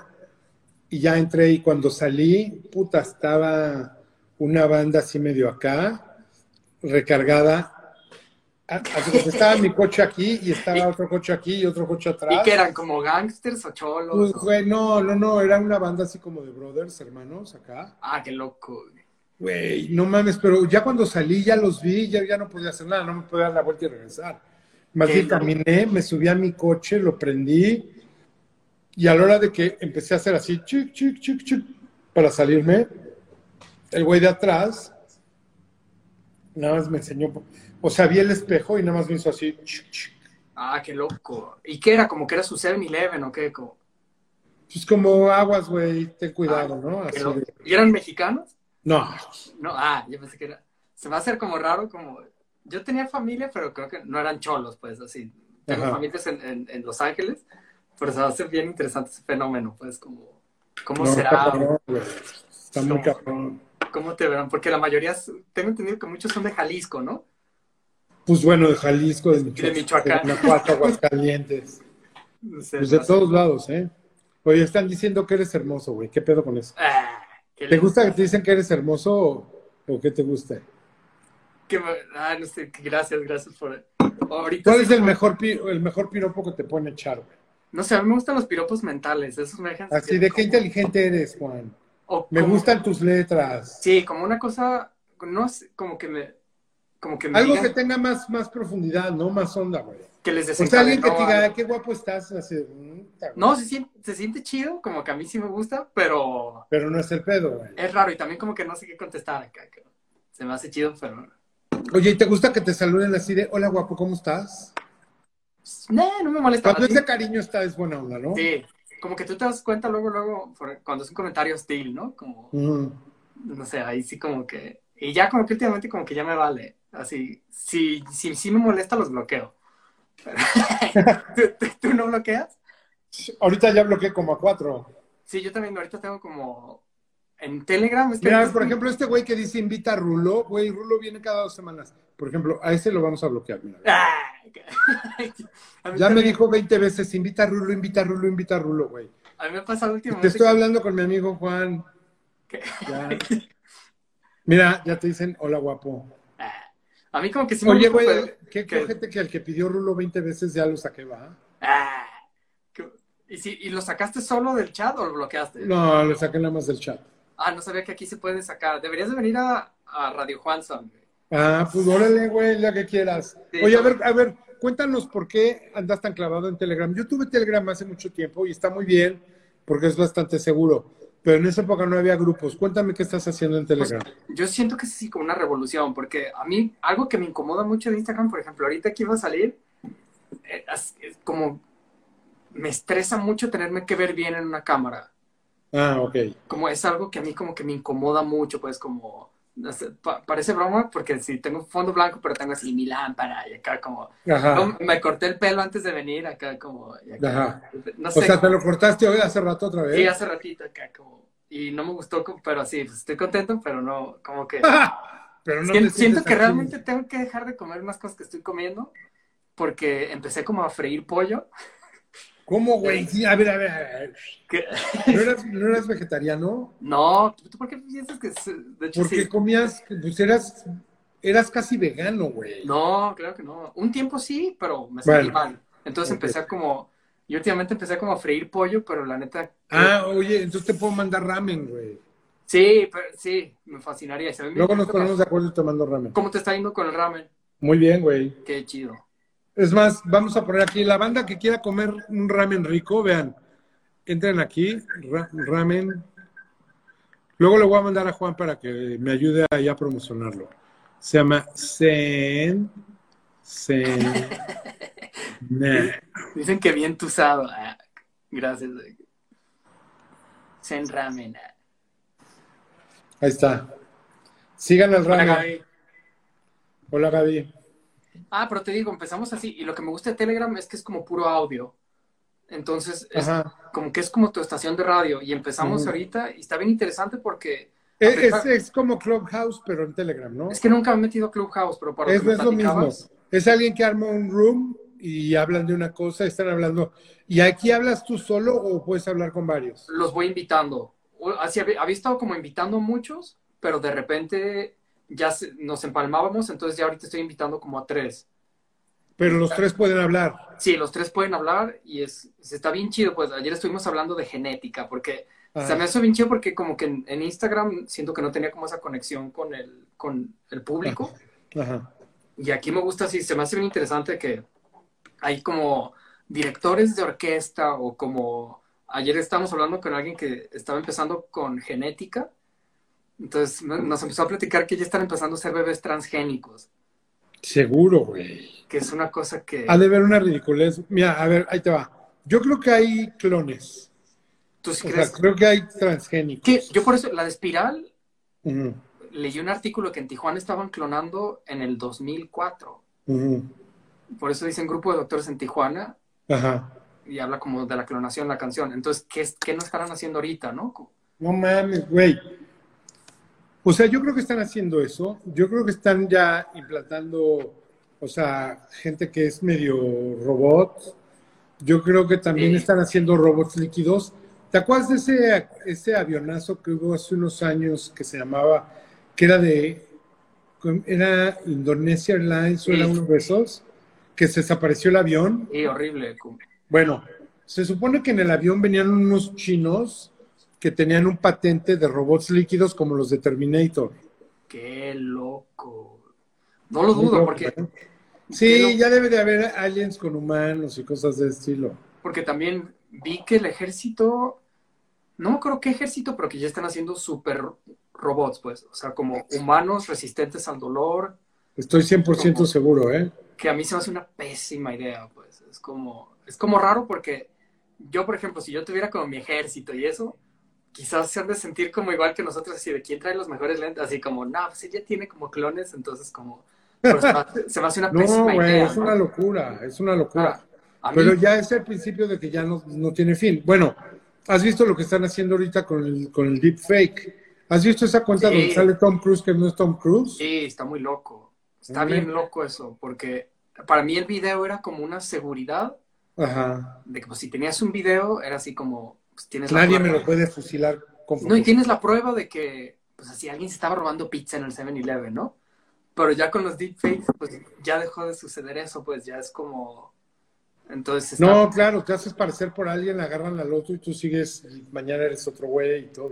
y ya entré y cuando salí, puta, estaba una banda así medio acá, recargada. Ah, así que estaba mi coche aquí y estaba otro coche aquí y otro coche atrás. ¿Y que eran como gangsters o cholos? Pues, güey, no, no, no, era una banda así como de brothers, hermanos, acá. Ah, qué loco. güey. Güey, no mames, pero ya cuando salí ya los vi, ya, ya no podía hacer nada, no me podía dar la vuelta y regresar. Más bien caminé, me subí a mi coche, lo prendí y a la hora de que empecé a hacer así, chuc, chuc, chuc, chuc, para salirme, el güey de atrás nada más me enseñó, o sea, vi el espejo y nada más me hizo así. Ah, qué loco. ¿Y qué era? ¿Como que era su 7-Eleven o qué? Como... pues como aguas, güey, ten cuidado, Ah, ¿no? Así de- ¿Y eran mexicanos? no, No, ah, yo pensé que era. Se va a hacer como raro, como. Yo tenía familia, pero creo que no eran cholos, pues así. Tengo Ajá. familias en, en, en Los Ángeles, pero se va a hacer bien interesante ese fenómeno, pues, como. ¿Cómo no, será? cabrón. Está muy ¿Cómo? cabrón. ¿Cómo te verán? Porque la mayoría, tengo entendido que muchos son de Jalisco, ¿no? Pues bueno, de Jalisco, de Michoacán, De Michoacán. de Guanajuato, Aguascalientes. No sé, Pues de todos lados, ¿eh? Oye, están diciendo que eres hermoso, güey. ¿Qué pedo con eso? Ah, ¿Te gusta que te dicen que eres hermoso o, o qué te gusta? Que ah, no sé, gracias, gracias por. Ahorita ¿Cuál es el mejor, pi- el mejor piropo que te pueden echar, güey? No sé, a mí me gustan los piropos mentales, esos me dejan. Así de qué como- inteligente eres, Juan. o Me como- gustan tus letras. Sí, como una cosa, no sé, como que me, como que me Algo digan que tenga más, más profundidad, no más onda, güey. que les O sea, alguien que te diga, algo. "Ay, qué guapo estás, así, "Mm, está bien". No, se siente, se siente chido, como que a mí sí me gusta, pero Pero no es el pedo, güey. es raro y también como que no sé qué contestar acá. que Se me hace chido, pero... Oye, ¿y te gusta que te saluden así de, hola guapo, ¿cómo estás? No, no me molesta. Cuando ti- ese cariño está, es buena onda, ¿no? Sí, como que tú te das cuenta luego, luego, cuando es un comentario hostil, ¿no? Como, no sé, ahí sí como que... Y ya como que últimamente como que ya me vale. Así, si, si, si me molesta, los bloqueo. ¿Tú, tú, tú no bloqueas? Ahorita ya bloqueé como a cuatro. Sí, yo también ahorita tengo como... En Telegram es que... Mira, por ejemplo, este güey que dice invita a Rulo, güey, Rulo viene cada dos semanas. Por ejemplo, a ese lo vamos a bloquear. mira. Ah, a Ya me dijo 20 veces, invita a Rulo, invita a Rulo, invita a Rulo, güey. A mí me ha pasado últimamente... Te estoy que- hablando con mi amigo Juan. Ya. Mira, ya te dicen, hola guapo. A mí como que sí me Oye, güey, qué ¿Qué? cojete que al que pidió Rulo 20 veces ya lo saqué, va. Ah, ¿Y, si, ¿Y lo sacaste solo del chat o lo bloqueaste? No, lo saqué nada más del chat. Ah, no sabía que aquí se puede sacar. Deberías de venir a, a Radio Juanson. güey. Ah, pues órale, güey, ya que quieras. Sí, Oye, a ver, a ver, cuéntanos por qué andas tan clavado en Telegram. Yo tuve Telegram hace mucho tiempo y está muy bien porque es bastante seguro. Pero en esa época no había grupos. Cuéntame qué estás haciendo en Pues, Telegram. yo siento que es así como una revolución, porque a mí algo que me incomoda mucho de Instagram, por ejemplo, ahorita que iba a salir, eh, es, es como me estresa mucho tenerme que ver bien en una cámara. Ah, ok. Como es algo que a mí como que me incomoda mucho, pues como no sé, pa- parece broma porque si tengo fondo blanco, pero tengo así mi lámpara y acá como Ajá. Me corté el pelo antes de venir acá como acá, Ajá. no O sé, sea, te lo cortaste hoy hace rato otra vez. sí, hace ratito acá como y no me gustó, como- pero sí, pues, estoy contento, pero no, como que Pero no siento sientes que realmente tengo que dejar de comer más cosas que estoy comiendo porque empecé como a freír pollo. ¿Cómo, güey? Sí, a ver, a ver, a ver. ¿No eras, no eras vegetariano? No, ¿tú por qué piensas que de hecho Porque sí? comías, pues eras, eras casi vegano, güey. No, claro que no. Un tiempo sí, pero me sentí Bueno. mal. Entonces empecé a como y últimamente empecé como a freír pollo, pero la neta Ah, oye, entonces te puedo mandar ramen, güey. sí, pero sí, me fascinaría. Luego nos ponemos de acuerdo y te mando ramen. ¿Cómo te está yendo con el ramen? Muy bien, güey. Qué chido. Es más, vamos a poner aquí la banda que quiera comer un ramen rico, vean. Entren aquí, ra- ramen. Luego le voy a mandar a Juan para que me ayude ahí a promocionarlo. Se llama Zen. Zen. Nah. Dicen que bien tusado. Ah, gracias. Zen ramen. ah. Ahí está. Sigan el Hola, ramen. Gaby. Hola, Gaby. Ah, pero te digo, empezamos así. Y lo que me gusta de Telegram es que es como puro audio. Entonces, es como que es como tu estación de radio. Y empezamos Ujú. ahorita y está bien interesante porque Es, a pesar- es- es como Clubhouse, pero en Telegram, ¿no? es que nunca me he metido a Clubhouse, pero para Es, lo que es lo mismo. Es alguien que arma un room y hablan de una cosa, están hablando. ¿Y aquí hablas tú solo o puedes hablar con varios? los voy invitando. Así había, había estado como invitando a muchos, pero de repente ya se- nos empalmábamos, entonces ya ahorita estoy invitando como a tres. Pero los tres pueden hablar. Sí, los tres pueden hablar y es, se está bien chido. Pues ayer estuvimos hablando de genética, porque O sea, me hace bien chido porque como que en, en, Instagram siento que no tenía como esa conexión con el, con el público. Ajá. Y aquí me gusta así, se me hace bien interesante que hay como directores de orquesta o como ayer estábamos hablando con alguien que estaba empezando con genética. Entonces nos empezó a platicar que ya están empezando a ser bebés transgénicos. Seguro, güey. Que es una cosa que... Ha de ver una ridiculez. Mira, a ver, ahí te va. Yo creo que hay clones. ¿Tú sí O crees? sea, creo que hay transgénicos. Yo por eso, la de espiral, Ujú, leí un artículo que en Tijuana estaban clonando en el 2004. ujú. Por eso dicen grupo de doctores en Tijuana Ajá. y habla como de la clonación la canción. Entonces, ¿qué, qué no estarán haciendo ahorita, no? No mames, güey. O sea, yo creo que están haciendo eso. Yo creo que están ya implantando, o sea, gente que es medio robot. Yo creo que también Sí. están haciendo robots líquidos. ¿Te acuerdas de ese, ese avionazo que hubo hace unos años que se llamaba, que era de, era Indonesia Airlines o era Sí. uno de esos, que se desapareció el avión? Sí, horrible. Bueno, se supone que en el avión venían unos chinos que tenían un patente de robots líquidos como los de Terminator. Qué loco. No lo dudo, porque, Sí, ya debe de haber aliens con humanos y cosas de estilo. porque también vi que el ejército, no me acuerdo qué ejército, pero que ya están haciendo super robots, pues. O sea, como humanos resistentes al dolor, Estoy 100% ¿Cómo? seguro, ¿eh? que a mí se me hace una pésima idea, pues. Es como, es como raro porque yo, por ejemplo, si yo tuviera como mi ejército y eso, quizás se han de sentir como igual que nosotros, así de quién trae los mejores lentes, así como, no, pues ella tiene como clones, entonces como, pero se, me hace, se me hace una No, pésima idea. es ¿no? una locura, es una locura. Ah, mí, Pero ya es el principio de que ya no, no tiene fin. Bueno, ¿has visto lo que están haciendo ahorita con el, con el deepfake? ¿Has visto esa cuenta Sí. donde sale Tom Cruise que no es Tom Cruise? sí, está muy loco. Está bien loco eso, porque para mí el video era como una seguridad Ajá. de que pues, si tenías un video, era así como, pues, tienes la Nadie me lo puede fusilar con No, y tienes la prueba de que, pues así, alguien se estaba robando pizza en el 7-Eleven, ¿no? Pero ya con los deepfakes, pues ya dejó de suceder eso, pues ya es como... Entonces está, No, claro, te haces parecer por alguien, agarran la loto y tú sigues, y mañana eres otro güey y todo.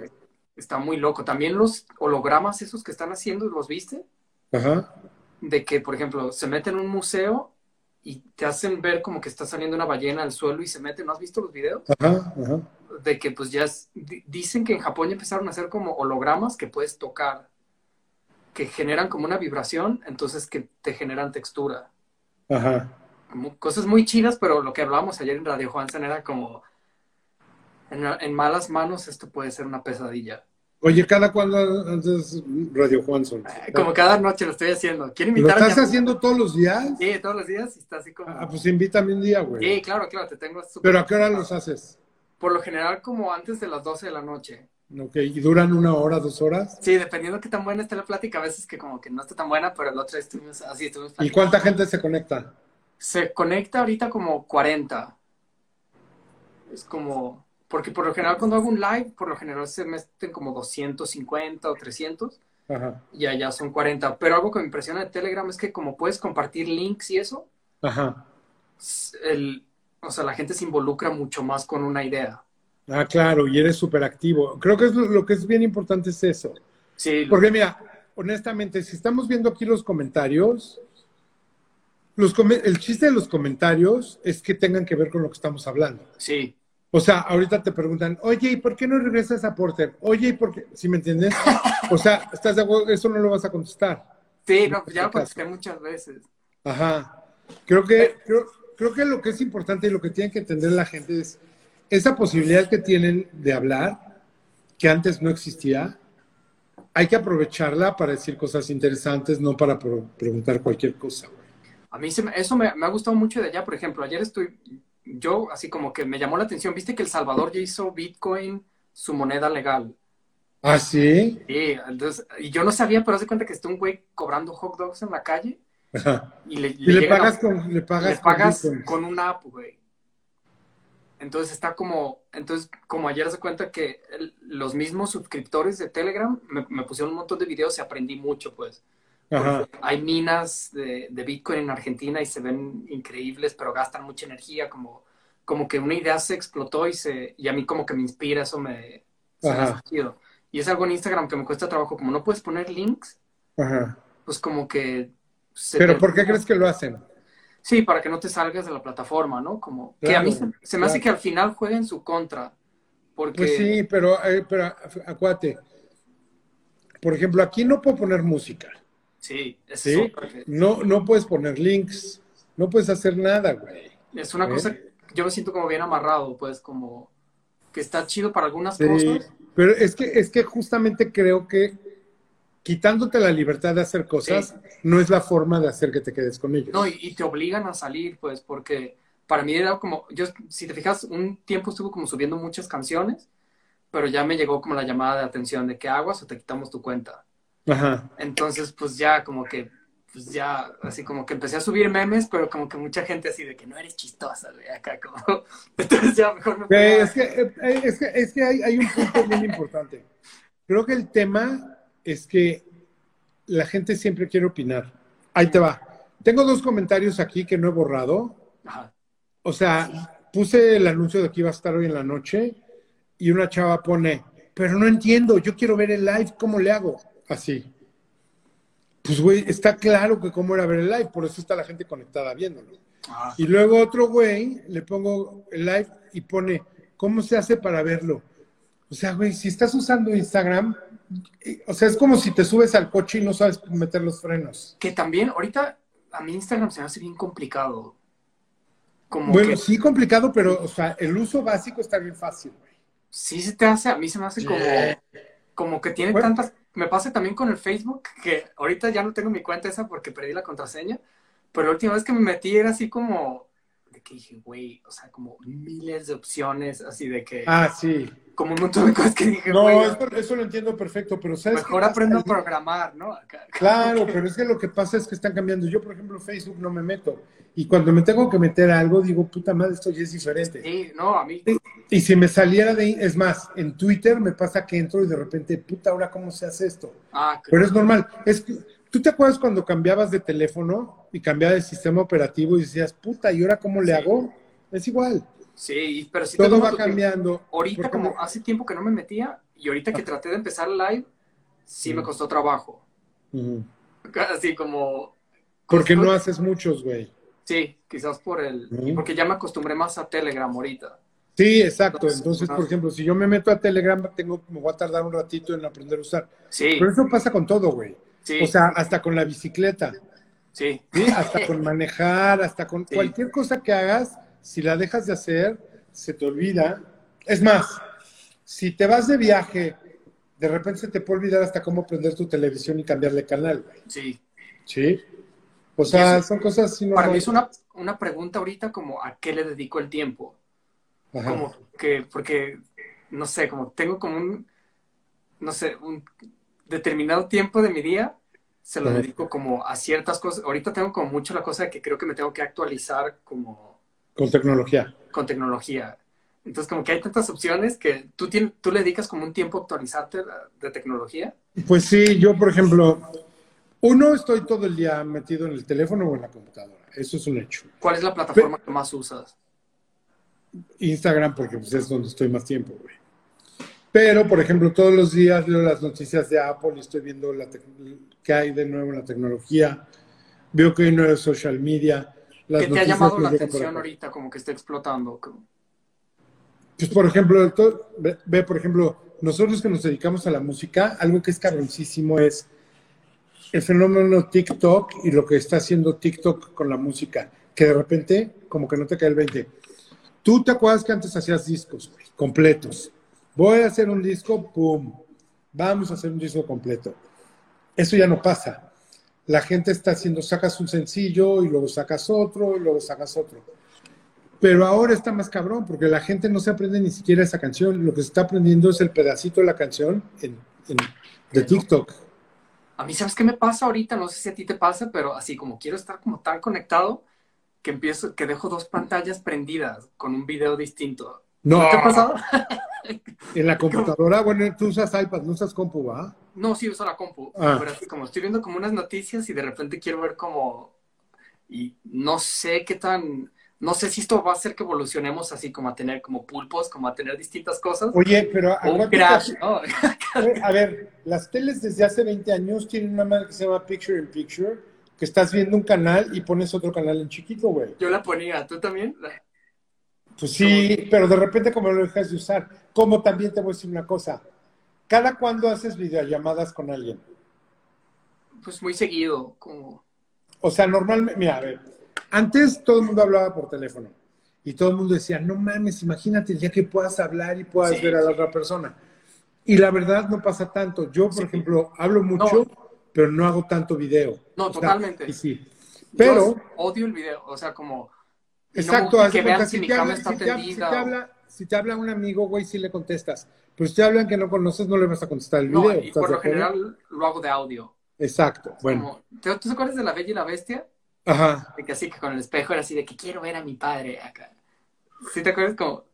está muy loco. También los hologramas esos que están haciendo, ¿los viste? Ajá. De que, por ejemplo, se meten en un museo y te hacen ver como que está saliendo una ballena al suelo y se meten. ¿No has visto los videos? Ajá, ajá. De que pues ya es- di- dicen que en Japón ya empezaron a hacer como hologramas que puedes tocar, que generan como una vibración, entonces que te generan textura. Ajá. como cosas muy chidas, pero lo que hablábamos ayer en Radio Juansen era como en, en malas manos esto puede ser una pesadilla. Oye, ¿cada cuándo haces Radio Juanson? Eh, Como cada noche lo estoy haciendo. ¿Quieren ¿Lo invitar a estás mi- haciendo todos los días? Sí, todos los días y está así como... Ah, pues invítame un día, güey. Sí, claro, claro, te tengo ¿Pero a qué hora los haces? Por lo general como antes de las 12 de la noche. Ok, ¿y duran una hora, dos horas? Sí, dependiendo de qué tan buena esté la plática, a veces que como que no está tan buena, pero el otro estuvimos así, estuvimos ¿Y cuánta gente se conecta? Se conecta ahorita como 40. Es como, porque por lo general cuando hago un live, por lo general se meten como 250 o 300 Ajá, y allá son 40. Pero algo que me impresiona de Telegram es que como puedes compartir links y eso, ajá. el, o sea, la gente se involucra mucho más con una idea. Ah, claro, y eres súper activo. Creo que es lo, lo que es bien importante es eso. Sí, Porque mira, honestamente, si estamos viendo aquí los comentarios, los come- el chiste de los comentarios es que tengan que ver con lo que estamos hablando. sí, O sea, ahorita te preguntan, oye, ¿y por qué no regresas a Porter? Oye, ¿y por qué? ¿Sí me entiendes? O sea, ¿estás de acuerdo? Eso no lo vas a contestar. sí, no, ya lo contesté muchas veces. Ajá. Creo que, creo, creo que lo que es importante y lo que tiene que entender la gente es esa posibilidad que tienen de hablar, que antes no existía, hay que aprovecharla para decir cosas interesantes, no para preguntar cualquier cosa. A mí se me- eso me, me ha gustado mucho de allá. Por ejemplo, ayer estoy, yo así como que me llamó la atención, viste que El Salvador ya hizo Bitcoin su moneda legal. ¿Ah, sí? Sí, entonces, y yo no sabía, pero hace cuenta que está un güey cobrando hot dogs en la calle. Y le, Y le a- pagas con, le pagas, le pagas con una app, güey. Entonces está como, entonces como ayer se cuenta que el- los mismos suscriptores de Telegram me, me pusieron un montón de videos y aprendí mucho, pues. Ajá. Hay minas de, de Bitcoin en Argentina y se ven increíbles, pero gastan mucha energía, como, como que una idea se explotó y, se, y a mí como que me inspira, eso me, Se me chido. Y es algo en Instagram que me cuesta trabajo, como no puedes poner links, Ajá. pues como que... se Pero te- ¿por qué crees que lo hacen? Sí, para que no te salgas de la plataforma, ¿no? Como que a mí se, me hace que al final juegue en su contra. Porque Pues sí, pero, eh, pero acuérdate. Por ejemplo, aquí no puedo poner música. sí, es, ¿Sí? No, no puedes poner links. No puedes hacer nada, güey. es una ¿Eh? cosa que yo me siento como bien amarrado, pues como que está chido para algunas Sí, cosas. pero es que, es que justamente creo que quitándote la libertad de hacer cosas no es la forma de hacer que te quedes con ellos. No, y, y te obligan a salir, pues, porque para mí era como, yo, si te fijas, un tiempo estuve como subiendo muchas canciones, pero ya me llegó como la llamada de atención de que aguas o te quitamos tu cuenta. Ajá. Entonces, pues ya como que, pues ya, así como que empecé a subir memes, pero como que mucha gente así de que no eres chistosa, güey, acá como, entonces ya mejor me Es que, eh, es que, es que hay, hay un punto bien importante. Creo que el tema es que la gente siempre quiere opinar. Ahí te va. Tengo dos comentarios aquí que no he borrado. O sea, puse el anuncio de que iba a estar hoy en la noche y una chava pone, pero no entiendo, yo quiero ver el live, ¿cómo le hago? Así. Pues, güey, está claro que cómo era ver el live, por eso está la gente conectada viéndolo. Ah, Y luego otro güey le pongo el live y pone, ¿cómo se hace para verlo? O sea, güey, si estás usando Instagram, o sea, es como si te subes al coche y no sabes meter los frenos. que también, ahorita, a mí Instagram se me hace bien complicado. Como Bueno, que sí complicado, pero, o sea, el uso básico está bien fácil, güey. sí se te hace, a mí se me hace como, como que tiene Bueno. tantas, me pasa también con el Facebook, que ahorita ya no tengo mi cuenta esa porque perdí la contraseña, pero la última vez que me metí era así como, de que dije, güey, o sea, como miles de opciones, así de que, Ah, sí. Como un montón de cosas que dije, No, güey, eso, eso lo entiendo perfecto, pero ¿sabes mejor aprendo a programar, ¿no? Claro, pero es que lo que pasa es que están cambiando. Yo, por ejemplo, Facebook no me meto. Y cuando me tengo que meter a algo, digo, puta madre, esto ya es diferente. Sí, no, a mí, Y si me saliera de es más, en Twitter me pasa que entro y de repente, puta, ahora cómo se hace esto. ah, Pero es normal. Es que, ¿Tú te acuerdas cuando cambiabas de teléfono y cambiabas de sistema operativo y decías, puta, ¿y ahora cómo le Sí. hago? Es igual. Sí, pero sí te Todo va cambiando. Ahorita, como hace tiempo que no me metía, y ahorita que traté de empezar live, sí me costó trabajo. Así como. Porque costó- no haces muchos, güey. Sí, quizás por el. Porque ya me acostumbré más a Telegram ahorita. Sí, exacto. Entonces, por ejemplo, si yo me meto a Telegram, tengo, me voy a tardar un ratito en aprender a usar. Sí, Pero eso pasa con todo, güey. sí, O sea, hasta con la bicicleta, sí. ¿sí? Hasta con manejar, hasta con Sí. cualquier cosa que hagas, si la dejas de hacer, se te olvida. Es más, si te vas de viaje, de repente se te puede olvidar hasta cómo prender tu televisión y cambiarle canal, sí. ¿Sí? O sea, Eso- son cosas así Para mí es una, una pregunta ahorita como a qué le dedico el tiempo. Ajá. Como que, porque, no sé, como tengo como un, no sé, un determinado tiempo de mi día, se lo Ajá. dedico como a ciertas cosas. Ahorita tengo como mucho la cosa de que creo que me tengo que actualizar como Con tecnología. con tecnología. Entonces, como que hay tantas opciones que tú, tienes, tú le dedicas como un tiempo a actualizarte de tecnología. Pues sí, yo, por ejemplo, uno, estoy todo el día metido en el teléfono o en la computadora. Eso es un hecho. ¿Cuál es la plataforma que más usas? Instagram, porque pues, es donde estoy más tiempo, güey. Pero, por ejemplo, todos los días leo las noticias de Apple y estoy viendo la qué hay de nuevo en la tecnología. Veo que hay nuevos social media. ¿Qué te ha llamado la atención ahorita como que está explotando? Como- Pues, por ejemplo, ve, ve, por ejemplo, nosotros que nos dedicamos a la música, algo que es cabroncísimo es el fenómeno TikTok y lo que está haciendo TikTok con la música, que de repente como que no te cae el 20. Tú te acuerdas que antes hacías discos güey, completos. Voy a hacer un disco, pum, vamos a hacer un disco completo. Eso ya no pasa. La gente está haciendo, sacas un sencillo y luego sacas otro y luego sacas otro. Pero ahora está más cabrón, porque la gente no se aprende ni siquiera esa canción. Lo que se está aprendiendo es el pedacito de la canción en- en- de TikTok. A mí, ¿sabes qué me pasa ahorita? No sé si a ti te pasa, pero así como quiero estar como tan conectado que empiezo, que dejo dos pantallas prendidas con un video distinto. No, ¿No te ha pasado? en la computadora, bueno, tú usas iPad, no usas compu, ¿va? No, sí uso la compu. Ah. Pero así como estoy viendo como unas noticias y de repente quiero ver como... Y no sé qué tan... no sé si esto va a hacer que evolucionemos así como a tener como pulpos, como a tener distintas cosas. Oye, pero un crash, ¿no? A ver, las teles desde hace 20 años tienen una madre que se llama Picture in Picture, que estás viendo un canal y pones otro canal en chiquito, güey. Yo la ponía, ¿tú también? Pues sí, pero de repente como lo dejas de usar. Como también te voy a decir una cosa. ¿Cada cuándo haces videollamadas con alguien? Pues muy seguido, como... O sea, normalmente, mira, a ver, antes todo el mundo hablaba por teléfono y todo el mundo decía, no mames, imagínate el día que puedas hablar y puedas Sí. ver a la otra persona. Y la verdad no pasa tanto. Yo, por Sí. ejemplo, hablo mucho, pero no hago tanto video. No, O sea, totalmente. y sí. Pero, Yo odio el video, o sea, como... no exacto, de que vean si mi te cama habla- está si te si habla, si te habla un amigo, güey, sí le contestas. Pero si te hablan que no conoces, no le vas a contestar el No, video. y ¿estás por lo general lo hago de audio. Exacto, bueno. Como, ¿te, ¿Tú te acuerdas de La Bella y la Bestia? Ajá. De que así que con el espejo era así de que quiero ver a mi padre acá. ¿Sí te acuerdas? Como...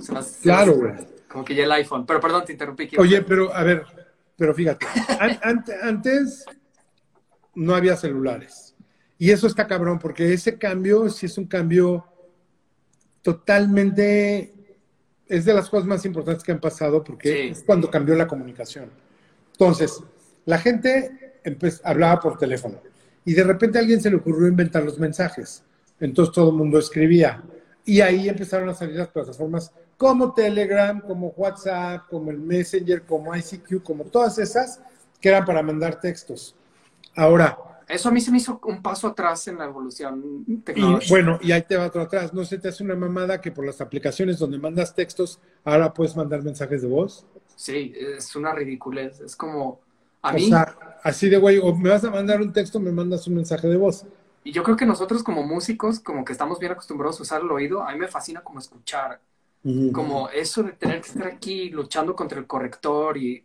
se me hace- se me Claro, güey. Como que ya el iPhone. Pero perdón, te interrumpí. quiero- Oye, pero a ver, pero fíjate, an- ante- antes no había celulares. Y eso está cabrón, porque ese cambio sí es un cambio totalmente, es de las cosas más importantes que han pasado, porque Sí. es cuando cambió la comunicación. Entonces, la gente hablaba por teléfono y de repente a alguien se le ocurrió inventar los mensajes. Entonces todo el mundo escribía. Y ahí empezaron a salir las plataformas como Telegram, como WhatsApp, como el Messenger, como ICQ, como todas esas que eran para mandar textos. Ahora, Eso a mí se me hizo un paso atrás en la evolución y tecnológica. bueno, y ahí te va otro atrás. ¿No se te hace una mamada que por las aplicaciones donde mandas textos, ahora puedes mandar mensajes de voz? Sí, es una ridiculez. Es como... A o mí, sea, así de güey, o me vas a mandar un texto, me mandas un mensaje de voz. y yo creo que nosotros como músicos, como que estamos bien acostumbrados a usar el oído, a mí me fascina como escuchar. Como eso de tener que estar aquí luchando contra el corrector y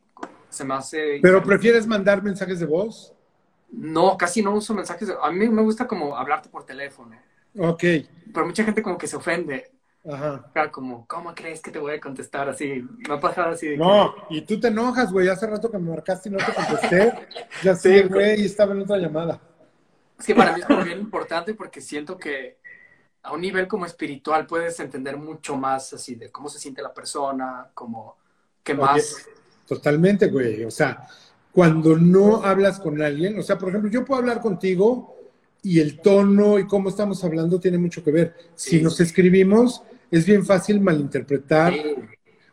se me hace... Pero prefieres mandar mensajes de voz? No, casi no uso mensajes. A mí me gusta como hablarte por teléfono. Ok. Pero mucha gente como que se ofende. Ajá. Como, ¿cómo crees que te voy a contestar así? Me ha pasado así de que- No, y tú te enojas, güey. Hace rato que me marcaste y no te contesté. Ya Sí, sé, güey, y estaba en otra llamada. Es que para mí es como bien importante porque siento que a un nivel como espiritual puedes entender mucho más así de cómo se siente la persona, como qué Oye, más. Totalmente, güey. O sea, cuando no hablas con alguien, o sea, por ejemplo, yo puedo hablar contigo y el tono y cómo estamos hablando tiene mucho que ver. Si Sí. nos escribimos, es bien fácil malinterpretar. Sí,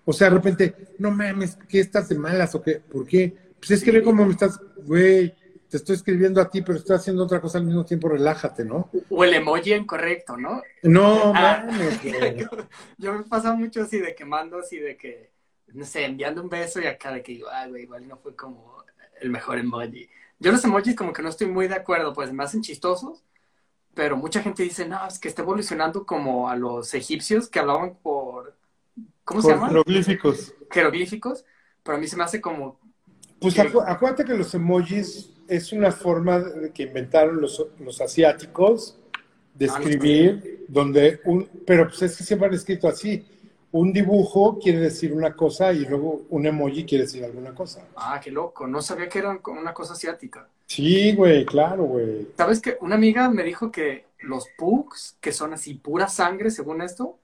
O sea, de repente, no mames, ¿qué estás de malas o qué? ¿Por qué? Pues es que ve cómo me estás, güey, te estoy escribiendo a ti, pero estoy haciendo otra cosa al mismo tiempo, relájate, ¿no? O el emoji incorrecto, ¿no? No, Ah. mames. Yo me pasa mucho así de que mando así de que, no sé, enviando un beso y acá de que digo, ay, güey, igual no fue como el mejor emoji. Yo los emojis como que no estoy muy de acuerdo, pues me hacen chistosos, pero mucha gente dice, no, es que está evolucionando como a los egipcios que hablaban por, ¿cómo se Por llama? jeroglíficos. Jeroglíficos, pero a mí se me hace como, Pues acu- acuérdate que los emojis es una forma de- que inventaron los, los asiáticos de Ah, no escribir, donde un, pero pues es que siempre han escrito así. Un dibujo quiere decir una cosa y luego un emoji quiere decir alguna cosa. ah, qué loco, no sabía que era como una cosa asiática. Sí, güey, claro, güey. ¿Sabes que Una amiga me dijo que los pugs, que son así pura sangre según esto,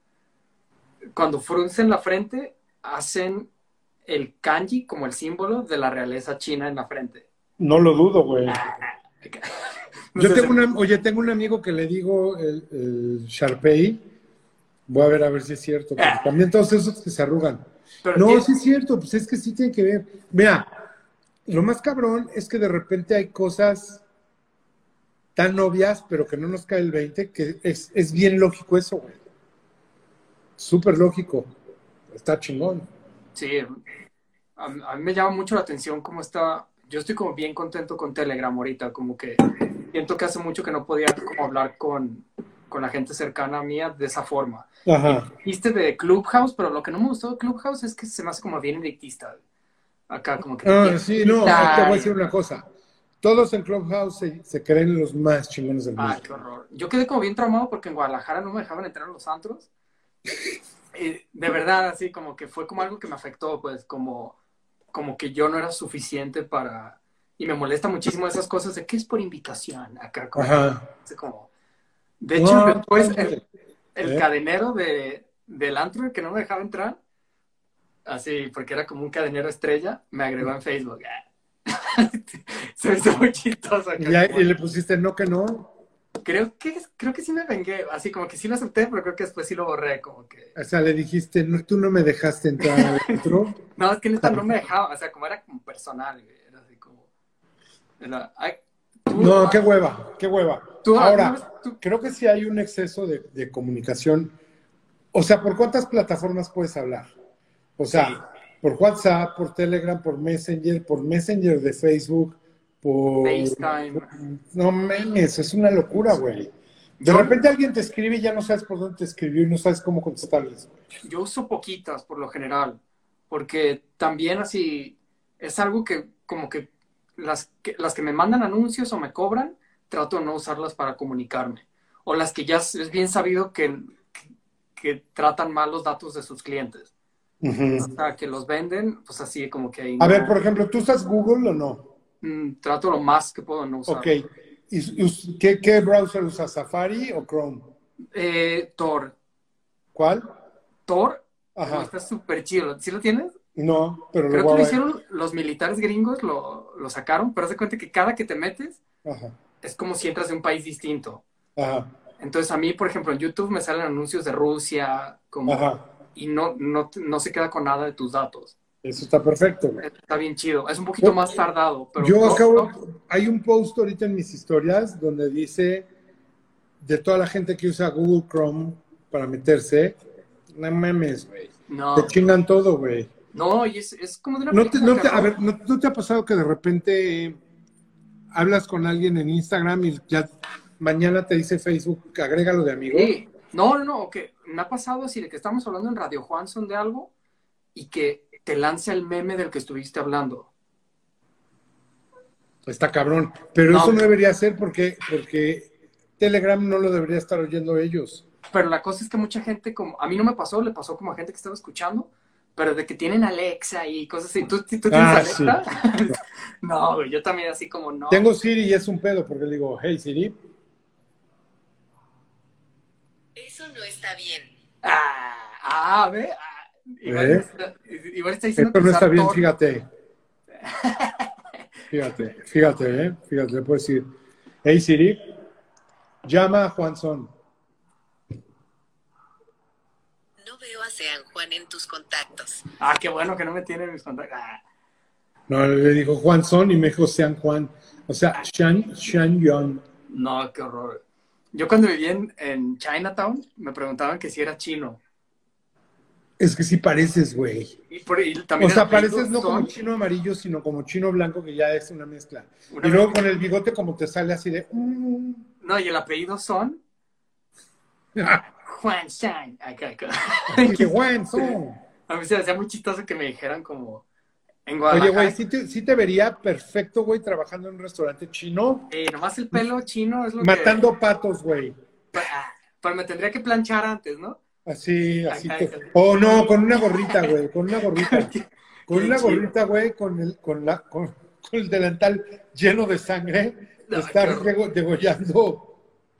cuando fruncen la frente, hacen el kanji como el símbolo de la realeza china en la frente. No lo dudo, güey. No Yo tengo una, oye, tengo un amigo que le digo el, el Sharpei. Voy a ver a ver si es cierto. Ah. También todos esos que se arrugan. pero No, tiene- sí es cierto, pues es que sí tiene que ver. Mira, lo más cabrón es que de repente hay cosas tan obvias, pero que no nos cae el 20, que es, es bien lógico eso, güey. Súper lógico. Está chingón. Sí, a, a mí me llama mucho la atención cómo está. Yo estoy como bien contento con Telegram ahorita, como que siento que hace mucho que no podía como hablar con, con la gente cercana a mía de esa forma. Ajá. Dijiste de Clubhouse, pero lo que no me gustó de Clubhouse es que se me hace como bien elitista. Acá como que... Ah, sí, no, te voy a decir una cosa. Todos en Clubhouse se, se creen los más chingones del mundo. Ah, qué horror. Yo quedé como bien traumado porque en Guadalajara no me dejaban entrar a los antros. De verdad, así como que fue como algo que me afectó, pues como, como que yo no era suficiente para... Y me molesta muchísimo esas cosas de que es por invitación acá. Como, Ajá. como- De hecho, después, el ¿Eh? cadenero de, del antro que no me dejaba entrar, así, porque era como un cadenero estrella, me agregó en Facebook. Se me hizo muy chistoso. Y, le pusiste no que no. Creo que, creo que sí me vengué, así como que sí lo acepté, pero creo que después sí lo borré, como que... O sea, le dijiste, no, tú no me dejaste entrar adentro. No, es que neta no me dejaba, o sea, como era como personal, era así como... era, ay, tú- No, qué hueva, qué hueva. Tú, Ahora, tú- creo que sí hay un exceso de, de comunicación. O sea, ¿por cuántas plataformas puedes hablar? O sea, Sí. por WhatsApp, por Telegram, por Messenger, por Messenger de Facebook, por... FaceTime. No memes, es una locura, güey. De repente alguien te escribe y ya no sabes por dónde te escribió y no sabes cómo contestarles. Yo uso poquitas por lo general, porque también así es algo que como que las que, las que me mandan anuncios o me cobran, trato de no usarlas para comunicarme. O las que ya es bien sabido que, que, que tratan mal los datos de sus clientes. O sea, que los venden, pues así como que ahí A no- ver, por ejemplo, ¿tú usas Google o no? Mm, trato lo más que puedo no usar. Ok. ¿Y, qué, qué browser usas? ¿Safari o Chrome? Eh, Tor. ¿Cuál? Tor, Ajá. está súper chido. ¿Sí lo tienes? No, pero Creo que lo hicieron los militares gringos, lo, lo sacaron, pero haz de cuenta que cada que te metes Ajá, es como si entras de un país distinto. ajá, Entonces a mí, por ejemplo, en YouTube me salen anuncios de Rusia como, ajá. y no, no, no se queda con nada de tus datos. Eso está perfecto, güey. Está bien chido. Es un poquito más tardado, pero Yo acabo, no- hay un post ahorita en mis historias donde dice de toda la gente que usa Google Chrome para meterse, no mames, güey. no, Te chingan todo, güey. No, y es, es como de una No te, no te- a ver, ¿no, no te ha pasado que de repente eh, hablas con alguien en Instagram y ya mañana te dice Facebook, agrégalo de amigo? Sí. No, no, no, que me ha pasado así de que estamos hablando en Radio Juanson de algo y que te lanza el meme del que estuviste hablando. Está cabrón. Pero No. eso no debería ser porque, porque Telegram no lo debería estar oyendo ellos. Pero la cosa es que mucha gente, como a mí no me pasó, le pasó como a gente que estaba escuchando, pero de que tienen Alexa y cosas así. ¿Tú, tú tienes Ah, Alexa? no, güey, yo también así como no. Tengo Siri y es un pedo porque le digo, hey Siri. Eso no está bien. Ah, ah, ve. ah, igual, ¿Eh? está, igual está diciendo Esto no está bien, fíjate. Fíjate, fíjate, ¿eh? Fíjate, le puedo decir, hey Siri, llama a Juan Son. No veo a Sean Juan en tus contactos. Ah, qué bueno que no me tiene en mis contactos. Ah, No, le dijo Juan Son y me dijo Sean Juan. O sea, Shan, Shan Young. no, qué horror. Yo cuando vivía en, en Chinatown me preguntaban que si era chino. Es que sí pareces, güey. Y, por, y también O sea, pareces no como chino amarillo, sino como chino blanco, que ya es una mezcla. una Y luego mezcla. con el bigote como te sale así de... mm. No, y el apellido Son, Juan Shang. Acá, acá. ¡Qué Juan Son! A mí se me hacía muy chistoso que me dijeran como en Oye, güey, sí te, sí te vería perfecto, güey, trabajando en un restaurante chino, eh, nomás el pelo chino es lo matando patos, güey. que... Ah, Pero me tendría que planchar antes, ¿no? Así, así. Te-. O no, con una gorrita, güey, con una gorrita. Con una gorrita, güey, con el, con, la, con, con el delantal lleno de sangre, No, estar degollando.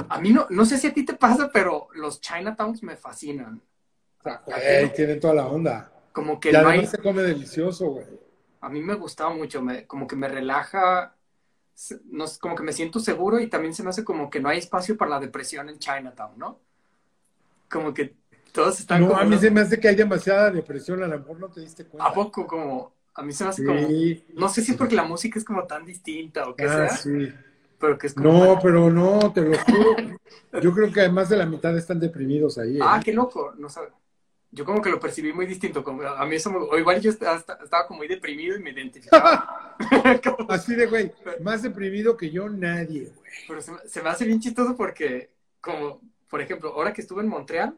A mí no, no sé si a ti te pasa, pero los Chinatowns me fascinan. Güey, tienen toda la onda. Como que Y no hay... se come delicioso, güey. A mí me gustaba mucho, me, como que me relaja, no, como que me siento seguro y también se me hace como que no hay espacio para la depresión en Chinatown, ¿no? Como que todos están No, como... a mí ¿no? se me hace que hay demasiada depresión, a lo mejor no te diste cuenta. ¿A poco? Como... A mí se me hace como... No sé si es porque la música es como tan distinta o qué Ah, sea, sí. Pero que es como... No, pero no, te lo juro. Yo creo que más de la mitad están deprimidos ahí. ¿eh? Ah, qué loco, no sé. Yo como que lo percibí muy distinto, como a mí eso me- o igual yo estaba, estaba como muy deprimido y me identificaba. Como- Así de, güey, más deprimido que yo, nadie, güey. Pero se, me- se me hace bien chistoso porque, como, por ejemplo, ahora que estuve en Montreal,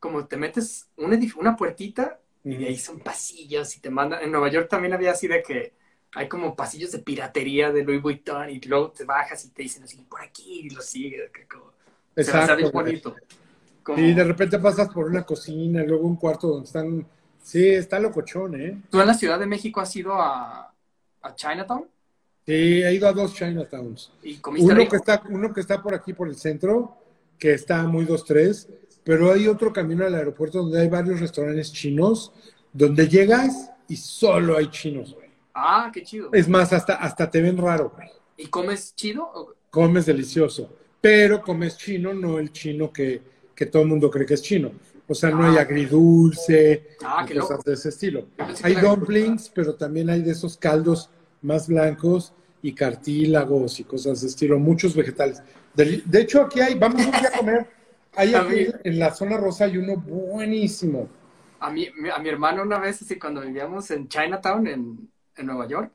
como te metes un edif- una puertita y de ahí son pasillos y te mandan. En Nueva York también había así de que hay como pasillos de piratería de Louis Vuitton y luego te bajas y te dicen así, por aquí y lo sigues. se bien güey. bonito. Como- Y de repente pasas por una cocina, luego un cuarto donde están. Sí, está locochón, ¿eh? ¿Tú en la Ciudad de México has ido a, a Chinatown? Sí, he ido a dos Chinatowns. ¿Y comiste Uno rico? que, está, uno que está por aquí, por el centro, que está muy 2-3, pero hay otro camino al aeropuerto donde hay varios restaurantes chinos, donde llegas y solo hay chinos. Ah, qué chido. Es más, hasta, hasta te ven raro, güey. ¿Y comes chido? o- Comes delicioso, pero comes chino, no el chino que, que todo el mundo cree que es chino. O sea, no hay Ah. agridulce, Ah, y cosas de ese estilo. Hay dumplings, pero también hay de esos caldos más blancos y cartílagos y cosas de estilo, muchos vegetales. De, de hecho, aquí hay, vamos un día a comer. Hay aquí en la zona rosa hay uno buenísimo. A mi, mi- a mi hermano una vez, así cuando vivíamos en Chinatown, en, en Nueva York,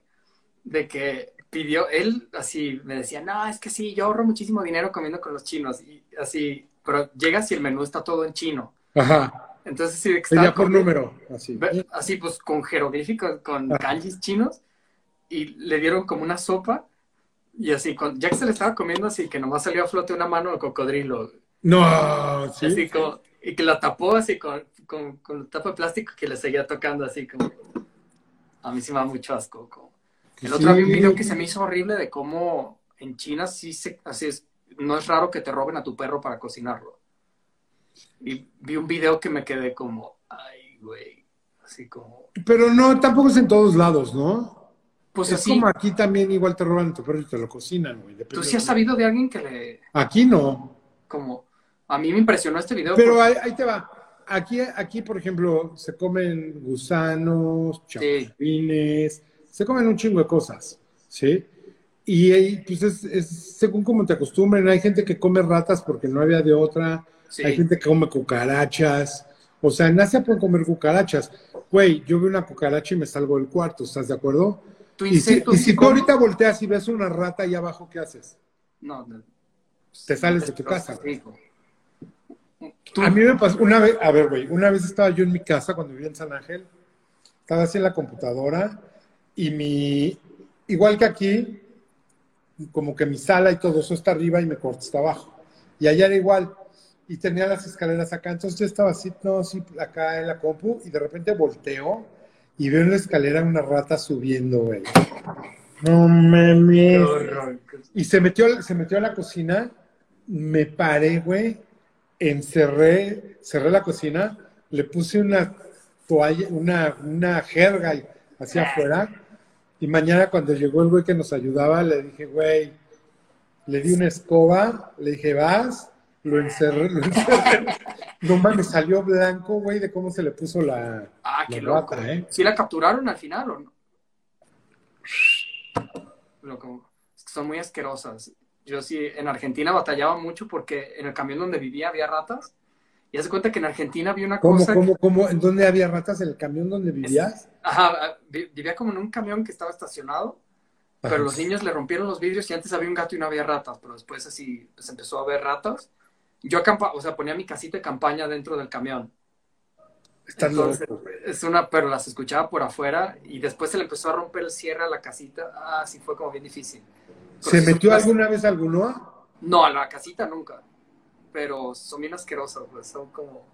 de que pidió, él así me decía, no, es que sí, yo ahorro muchísimo dinero comiendo con los chinos, y así, pero llegas y el menú está todo en chino. Ajá. Entonces, sí, que Ya por número, así. así pues con jeroglíficos, con Ajá. kanjis chinos, y le dieron como una sopa, y así, con, ya que se le estaba comiendo, así que nomás salió a flote una mano de cocodrilo. No, sí. Así como, y que la tapó así con, con, con tapa de plástico que le seguía tocando así como. A mí sí me da mucho asco. como. El otro Sí. un video que se me hizo horrible de cómo en China sí se, así es, no es raro que te roben a tu perro para cocinarlo. Y vi un video que me quedé como, ay, güey, así como, Pero no, tampoco es en todos lados, ¿no? pues es así, como aquí también igual te roban tu perro y te lo cocinan, güey. tú sí has de- sabido de alguien que le, Aquí no. como, a mí me impresionó este video. Pero porque- ahí, ahí te va. Aquí, aquí, por ejemplo, se comen gusanos, chapulines, se comen un chingo de cosas, ¿sí? Y ahí, pues es, es según cómo te acostumbren. Hay gente que come ratas porque no había de otra. sí, Hay gente que come cucarachas. O sea, en Asia pueden comer cucarachas. Güey, yo veo una cucaracha y me salgo del cuarto, ¿estás de acuerdo? tu Y si, y sí si tú ahorita volteas y ves una rata ahí abajo, ¿qué haces? No, no. Te sales de tu casa. Sí, como- A mí me pasó una vez, a ver, güey, una vez estaba yo en mi casa cuando vivía en San Ángel, estaba así en la computadora y mi, igual que aquí, como que mi sala y todo eso está arriba y mi cuarto está abajo. Y allá era igual. Y tenía las escaleras acá, entonces yo estaba así, no, sí, acá en la compu y de repente volteo y veo en la escalera una rata subiendo, güey. No horror. Y se metió, se metió a la cocina, me paré, güey, encerré, cerré la cocina, le puse una toalla, una, una jerga hacia afuera. Y mañana cuando llegó el güey que nos ayudaba, le dije, güey, le di una escoba, le dije, vas, lo encerré, lo encerré. No mames, salió blanco, güey, de cómo se le puso la, Ah, qué loco. rata, ¿eh? ¿Sí la capturaron al final o no? Loco. Son muy asquerosas. Yo sí, en Argentina batallaba mucho porque en el camión donde vivía había ratas. Y hace cuenta que en Argentina había una ¿Cómo, cosa. cómo, cómo? ¿En dónde había ratas? ¿En el camión donde vivías? Ajá, vi- vivía como en un camión que estaba estacionado. Pero los niños le rompieron los vidrios y antes había un gato y no había ratas, pero después así se empezó a ver ratas. Yo acampa, o sea, ponía mi casita de campaña dentro del camión. Estás Entonces, loco. Es una, pero las escuchaba por afuera y después se le empezó a romper el cierre a la casita. Ah, sí, fue como bien difícil. ¿Se metió son- alguna vez alguno? No, a la casita nunca. Pero son bien asquerosas, pues son como.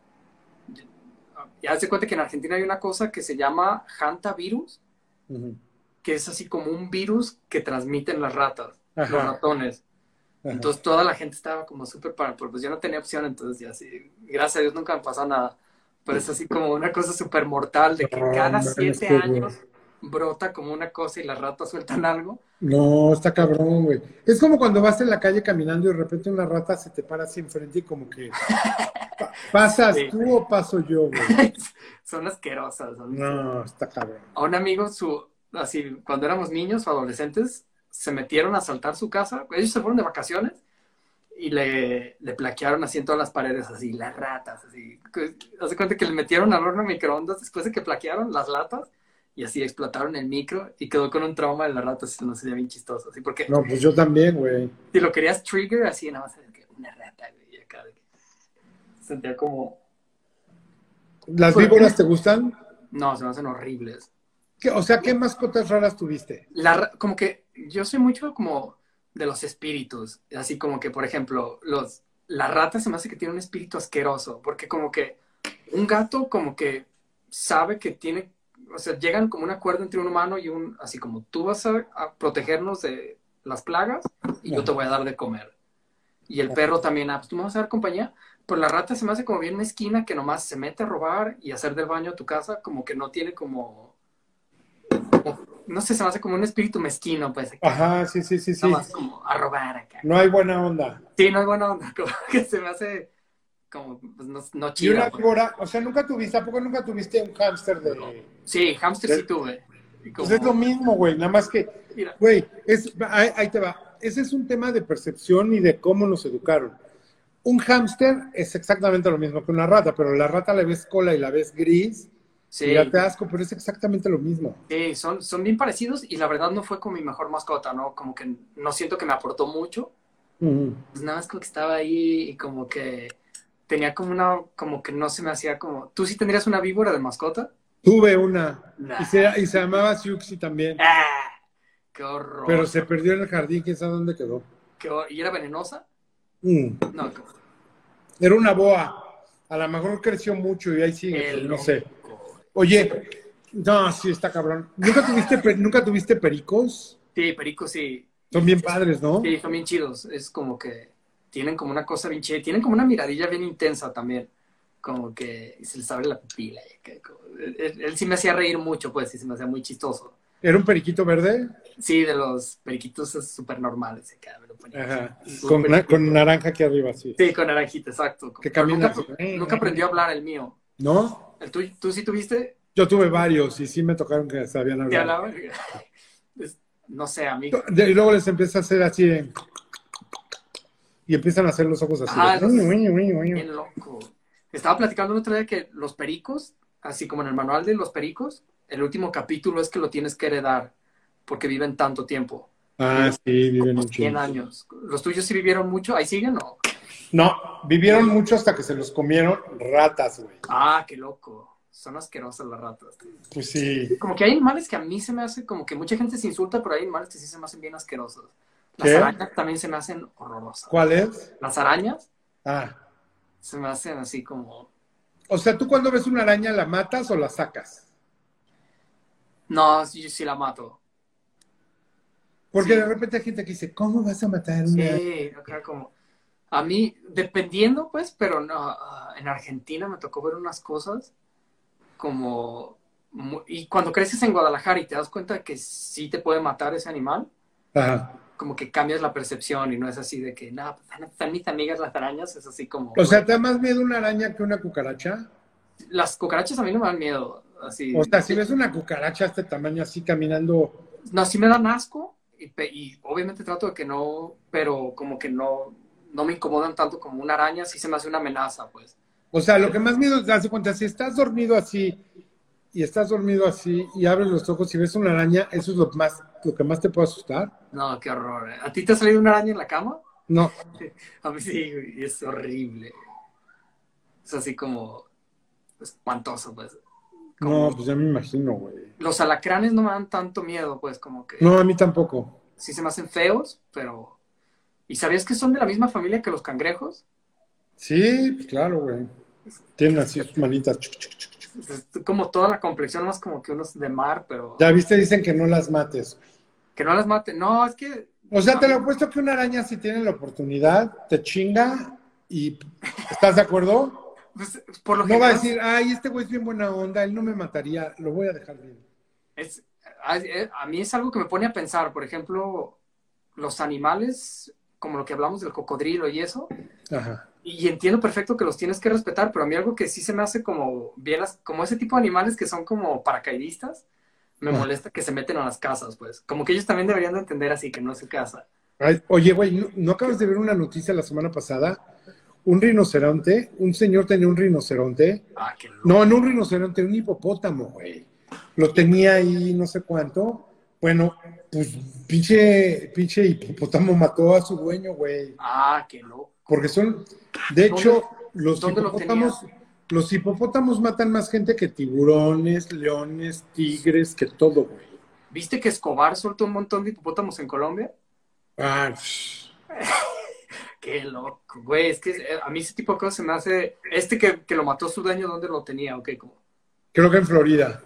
Ya se cuenta que en Argentina hay una cosa que se llama hantavirus, que es así como un virus que transmiten las ratas, los ratones. Ajá. Entonces toda la gente estaba como súper para, pues yo no tenía opción, entonces ya sí, gracias a Dios nunca me pasó nada. Pero es así como una cosa súper mortal de que cada siete años brota como una cosa y las ratas sueltan algo. No, está cabrón, güey. Es como cuando vas en la calle caminando y de repente una rata se te para así enfrente y como que pa- pasas Sí. tú o paso yo, güey. Son asquerosas. son- No, está cabrón. A un amigo, su, así, cuando éramos niños o adolescentes, se metieron a asaltar su casa. Ellos se fueron de vacaciones y le, le plaquearon así en todas las paredes, así, las ratas, así. Hace cuenta que le metieron al horno microondas después de que plaquearon las latas y así explotaron el micro y quedó con un trauma de las ratas. Se nos sería bien chistoso, así, porque No, pues yo también, güey. si lo querías trigger, así, nada más, que una rata, güey, acá. Sentía como, ¿Las víboras te gustan? no, se me hacen horribles. ¿Qué- o sea, ¿qué mascotas raras tuviste? la, como que yo soy mucho como de los espíritus, así como que, por ejemplo, los, la rata se me hace que tiene un espíritu asqueroso, porque como que un gato como que sabe que tiene, o sea, llegan como un acuerdo entre un humano y un, así como tú vas a, a protegernos de las plagas y yo te voy a dar de comer. Y el perro también, ah, pues tú me vas a dar compañía. Pero la rata se me hace como bien mezquina que nomás se mete a robar y hacer del baño a tu casa, como que no tiene como. No sé, se me hace como un espíritu mezquino, pues. Ajá, sí, sí, sí, sí. Nomás como a robar acá. No hay buena onda. Sí, no es buena onda, como que se me hace como pues, no, no Y chida. una pues. víbora, o sea, nunca tuviste, ¿a poco nunca tuviste un hámster de...? Sí, hamster sí tuve. Y Pues como- es lo mismo, güey, nada más que, Mira, güey, es, ahí, ahí te va. Ese es un tema de percepción y de cómo nos educaron. Un hámster es exactamente lo mismo que una rata, pero la rata la ves cola y la ves gris, sí, y ya te asco, pero es exactamente lo mismo. sí, son, son bien parecidos y la verdad no fue con mi mejor mascota, ¿no? Como que no siento que me aportó mucho. Ujú. Pues nada más como que estaba ahí y como que tenía como una, como que no se me hacía como... ¿Tú sí tendrías una víbora de mascota? Tuve una, Nah. y se, y se llamaba Siuxi también, ¡Ah! ¡Qué horror! pero se perdió en el jardín, quién sabe dónde quedó. Qué ¿Y era venenosa? Mm. No, qué- Era una boa, a lo mejor creció mucho y ahí sigue, el no sé. Oye, no, sí, está cabrón. ¿Nunca tuviste, ¿nunca tuviste pericos? Sí, perico sí. Son bien padres, ¿no? Sí, son bien chidos. Es como que tienen como una cosa bien chida. Tienen como una miradilla bien intensa también. Como que se les abre la pupila. que- como- él, sí me hacía reír mucho, pues, y se me hacía muy chistoso. ¿Era un periquito verde? Sí, de los periquitos súper normales. Con, súper- na- con naranja aquí arriba, sí. Sí, con naranjita, exacto. Que camina Nunca, aprendió a hablar el mío. ¿No? ¿El tuyo- ¿Tú sí tuviste? Yo tuve varios y sí me tocaron que sabían ¿Te hablar. Es- No sé, a mí. Y luego les empieza a hacer así Y empiezan a hacer los ojos así. Ah, de- los-. Bien loco. Estaba platicando el otro día que los pericos, así como en el manual de los pericos, el último capítulo es que lo tienes que heredar porque viven tanto tiempo. Ah, sí, viven un 100 chingo. años. ¿Los tuyos sí vivieron mucho? ¿Ahí siguen o? No, vivieron mucho hasta que se los comieron ratas, güey. Ah, qué loco. Son asquerosas las ratas. Pues sí. Como que hay animales que a mí se me hace, como que mucha gente se insulta, pero hay animales que sí se me hacen bien asquerosos. Las ¿Qué? arañas también se me hacen horrorosas. ¿Cuál es? Las arañas Ah. se me hacen así como... O sea, tú cuando ves una araña, ¿la matas o la sacas? No, yo sí la mato. Porque Sí. de repente hay gente que dice, ¿cómo vas a matar una? Sí, como... A mí, dependiendo, pues, pero no, ah, en Argentina me tocó ver unas cosas como... Y cuando creces en Guadalajara y te das cuenta que sí te puede matar ese animal, Ajá. Como que cambias la percepción y no es así de que, no, pues, están- mis amigas las arañas, es así como... O sea, ¿te da más miedo una araña que una cucaracha? las cucarachas a mí no me dan miedo, así... O sea, si ves una cucaracha de este tamaño así caminando, No, sí me dan asco y, obviamente trato de que no, pero como que no, no me incomodan tanto como una araña, sí se me hace una amenaza, pues. o sea, lo que más miedo te das cuenta, si estás dormido así y estás dormido así y abres los ojos y ves una araña, eso es lo más, lo que más te puede asustar. No, qué horror. ¿eh? ¿A ti te ha salido una araña en la cama? No, A mí sí, güey, es horrible. Es así como espantoso, pues. no, pues ya me imagino, güey. Los alacranes no me dan tanto miedo, pues, como que No, a mí tampoco. sí se me hacen feos, pero... ¿Y sabías que son de la misma familia que los cangrejos? Sí, pues claro, güey. Tienen así sus manitas. chuc, chuc, chuc, chuc. Es como toda la complexión, más como que unos de mar, pero... Ya viste, dicen que no las mates. Que no las mate. No, es que... O sea, te lo he puesto que una araña si tiene la oportunidad, te chinga y ¿estás de acuerdo? pues, por lo No va a decir, ay, este güey es bien buena onda, él no me mataría, lo voy a dejar bien. es- a, eh, a mí es algo que me pone a pensar. Por ejemplo, los animales, como lo que hablamos del cocodrilo y eso, Ajá. Y entiendo perfecto que los tienes que respetar, pero a mí algo que sí se me hace como bien, como ese tipo de animales que son como paracaidistas, me Ah. molesta que se meten a las casas, pues. Como que ellos también deberían de entender así, que no es su casa. Ay, oye, güey, ¿no, no acabas de ver una noticia la semana pasada? Un rinoceronte, un señor tenía un rinoceronte. Ah, qué loco. No, no un rinoceronte, un hipopótamo, güey. Lo tenía ahí no sé cuánto. Bueno, pues pinche, pinche hipopótamo mató a su dueño, güey. Ah, qué loco. Porque son, de hecho, los lo hipopótamos, los hipopótamos matan más gente que tiburones, leones, tigres, que todo, güey. ¿Viste que Escobar soltó un montón de hipopótamos en Colombia? Ah. Qué loco, güey. Es que eh, a mí ese tipo de cosas se me hace. Este que, que lo mató su dueño, ¿dónde lo tenía? Ok, como. creo que en Florida.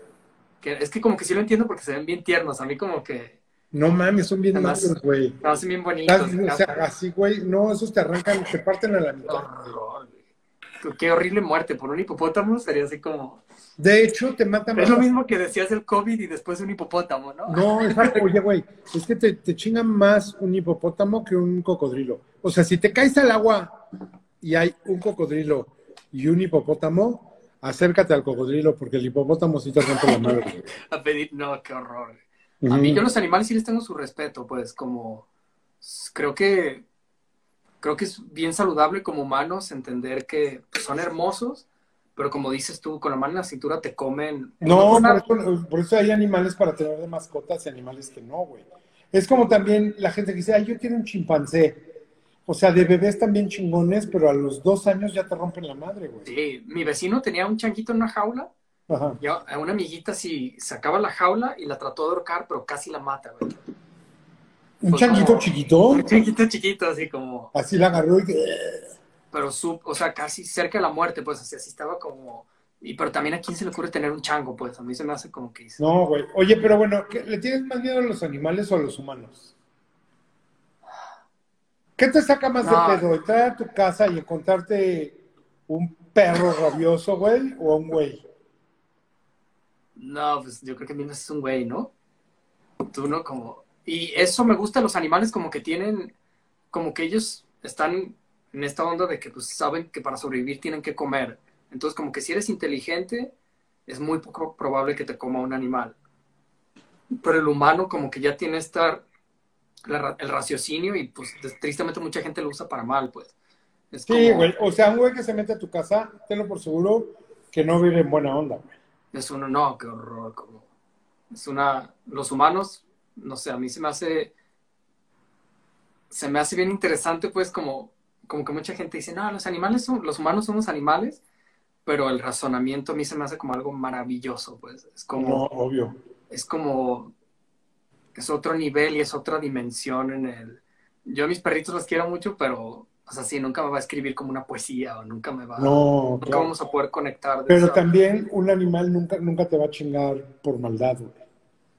Que, es que como que sí lo entiendo porque se ven bien tiernos. A mí como que. No mames, son bien Además- malos, güey. No, son bien bonitos. O sea, así, güey, no, esos te arrancan, te parten a la mitad. güey. Qué horrible muerte. Por un hipopótamo sería así como. De hecho, te matan Es lo mismo que decías del COVID y después un hipopótamo, ¿no? No, exacto. Oye, güey, es que te, te chingan más un hipopótamo que un cocodrilo. O sea, si te caes al agua y hay un cocodrilo y un hipopótamo, acércate al cocodrilo porque el hipopótamo sí te rompe la madre. A pedir. No, qué horror. Güey. A mí, yo los animales sí les tengo su respeto, pues, como. Creo que. Creo que es bien saludable como humanos entender que son hermosos, pero como dices tú, con la mano en la cintura te comen. No, una- por eso, por eso hay animales para tener de mascotas y animales que no, güey. Es como también la gente que dice, ay, yo quiero un chimpancé. O sea, de bebés también chingones, pero a los dos años ya te rompen la madre, güey. Sí, mi vecino tenía un changuito en una jaula Ajá. y a a una amiguita sí sacaba la jaula y la trató de ahorcar, pero casi la mata, güey. Un Pues changuito como- chiquito, Un changuito chiquito, así como. así la agarró y... Pero su, o sea, casi cerca de la muerte, pues, así, así estaba como. Y pero también a quién se le ocurre tener un chango, pues, a mí se me hace como que dice. No, güey. Oye, pero bueno, ¿qué- ¿le tienes más miedo a los animales o a los humanos? ¿Qué te saca más No. de pedo? ¿Entrar a tu casa y encontrarte un perro rabioso, güey, o un güey? No, pues yo creo que es un güey, ¿no? Tú no como... Y eso me gusta, los animales como que tienen, como que ellos están en esta onda de que pues saben que para sobrevivir tienen que comer. Entonces como que si eres inteligente, es muy poco probable que te coma un animal. Pero el humano como que ya tiene esta, la el raciocinio y pues tristemente mucha gente lo usa para mal, pues. Es Sí, como- güey. O sea, un güey que se mete a tu casa, tenlo por seguro que no vive en buena onda, güey. Es uno, no, qué horror. Como, es una. Los humanos, no sé, a mí se me hace. Se me hace bien interesante, pues, como, como que mucha gente dice, no, los animales son, los humanos somos animales, pero el razonamiento a mí se me hace como algo maravilloso, pues. Es como, No, obvio. es como, es otro nivel y es otra dimensión en el. Yo a mis perritos los quiero mucho, pero, o sea, sí, nunca me va a escribir como una poesía o nunca me va. No, nunca claro. vamos a poder conectar. Pero esa- también un animal nunca, nunca te va a chingar por maldad, güey.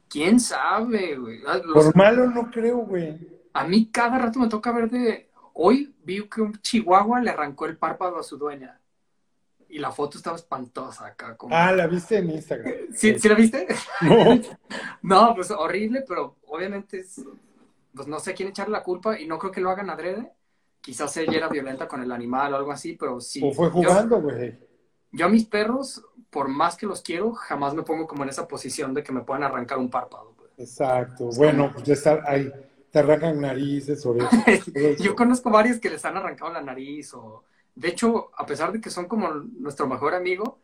¿Quién sabe, güey? Ah, los- Por malo no creo, güey. A mí cada rato me toca ver de... Hoy vi que un chihuahua le arrancó el párpado a su dueña. Y la foto estaba espantosa acá. Como... Ah, la viste en Instagram. ¿Sí, ¿sí la viste? No. No, pues horrible, pero obviamente es... Pues no sé quién echarle la culpa y no creo que lo hagan adrede. Quizás ella era violenta con el animal o algo así, pero sí. O fue jugando, güey. Yo, a mis perros, por más que los quiero, jamás me pongo como en esa posición de que me puedan arrancar un párpado. pues. Exacto. Bueno, pues ya está ahí. Te arrancan narices, orejas. Yo conozco varios que les han arrancado la nariz o... De hecho, a pesar de que son como nuestro mejor amigo,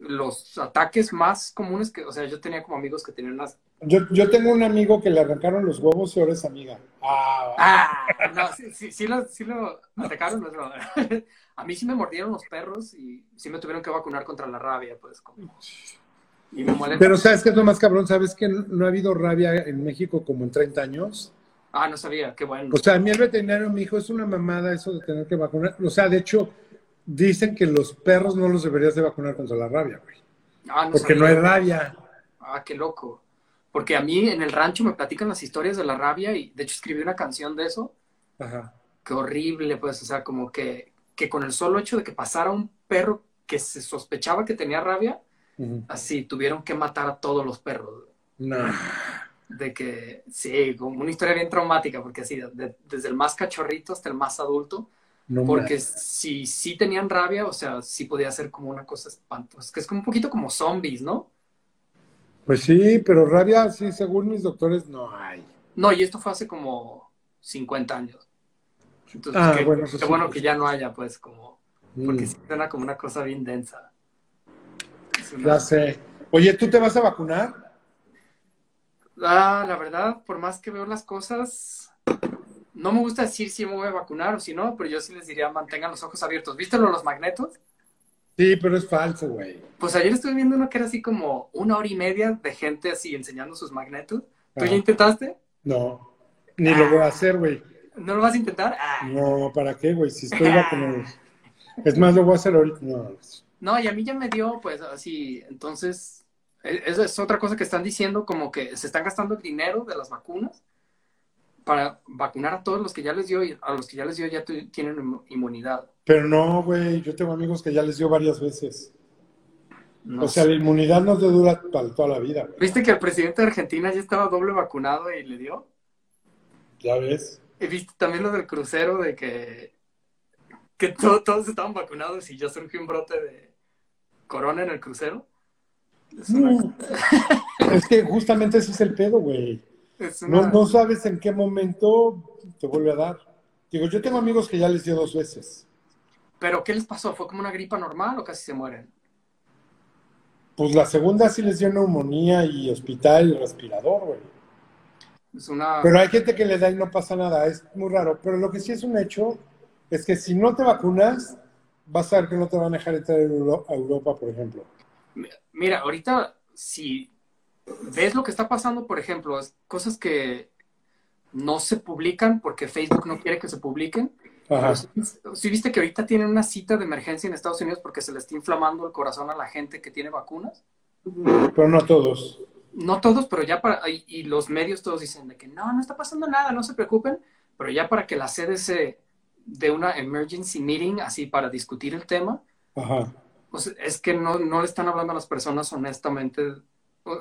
los ataques más comunes que... O sea, yo tenía como amigos que tenían unas... Yo, yo tengo un amigo que le arrancaron los huevos y ahora es amiga. Ah, ¡Ah! No, sí, sí, sí lo, sí lo atacaron. no es broma. A mí sí me mordieron los perros y sí me tuvieron que vacunar contra la rabia, pues. Como... Y me molesta. Pero ¿sabes qué es lo más cabrón? ¿Sabes que no ha habido rabia en México como en 30 años? Ah, no sabía, qué bueno. O sea, a mí el veterinario me dijo, es una mamada eso de tener que vacunar. O sea, de hecho, dicen que los perros no los deberías de vacunar contra la rabia, güey. Ah, no Porque sabía. no hay rabia. Ah, qué loco. Porque a mí en el rancho me platican las historias de la rabia y de hecho escribí una canción de eso. Ajá. Qué horrible, pues, o sea, como que, que con el solo hecho de que pasara un perro que se sospechaba que tenía rabia, Ujú. así tuvieron que matar a todos los perros. No. De que, sí, como una historia bien traumática, porque así, de- desde el más cachorrito hasta el más adulto, no porque si sí tenían rabia, o sea, sí podía ser como una cosa espantosa, que es como un poquito como zombies, ¿no? Pues sí, pero rabia, sí, según mis doctores, no hay. No, y esto fue hace como 50 años. Entonces, Ah, qué, bueno, qué sí, bueno pues. que ya no haya, pues, como, porque Mm, sí suena como una cosa bien densa. Una- ya sé. Oye, ¿tú te vas a vacunar? Ah, la verdad, por más que veo las cosas, no me gusta decir si me voy a vacunar o si no, pero yo sí les diría mantengan los ojos abiertos. ¿Viste lo de los magnetos? Sí, pero es falso, güey. Pues ayer estuve viendo uno que era así como una hora y media de gente así enseñando sus magnetos. ¿Tú ya intentaste? No, ni lo voy a hacer, güey. ¿No lo vas a intentar? Ah. No, ¿para qué, güey? Si estoy vacunado. Es más, lo voy a hacer ahorita. No, No, y a mí ya me dio, pues así, entonces, E- Esa es otra cosa que están diciendo, como que se están gastando el dinero de las vacunas para vacunar a todos los que ya les dio y a los que ya les dio ya tienen inmu- inmunidad. Pero no, güey, yo tengo amigos que ya les dio varias veces. No o sea, sé. la inmunidad no te dura para toda la vida, güey. ¿Viste que el presidente de Argentina ya estaba doble vacunado y le dio? Ya ves. Y viste también lo del crucero de que, que to- todos estaban vacunados y ya surgió un brote de corona en el crucero. Es una, No. Es que justamente ese es el pedo, güey. Una- No, no sabes en qué momento te vuelve a dar. Digo, yo tengo amigos que ya les dio dos veces. ¿Pero qué les pasó? ¿Fue como una gripa normal o casi se mueren? Pues la segunda sí les dio neumonía y hospital y respirador, güey. Es una... Pero hay gente que le da y no pasa nada, es muy raro. Pero lo que sí es un hecho es que si no te vacunas, vas a ver que no te van a dejar entrar a Europa, por ejemplo. Mira, ahorita si ves lo que está pasando, por ejemplo, cosas que no se publican porque Facebook no quiere que se publiquen. Ajá. Si viste que ahorita tienen una cita de emergencia en Estados Unidos porque se le está inflamando el corazón a la gente que tiene vacunas. Pero no todos. No todos, pero ya para... Y, y los medios todos dicen de que no, no está pasando nada, no se preocupen, pero ya para que la CDC de una emergency meeting así para discutir el tema, Ajá. pues es que no, no le están hablando a las personas honestamente.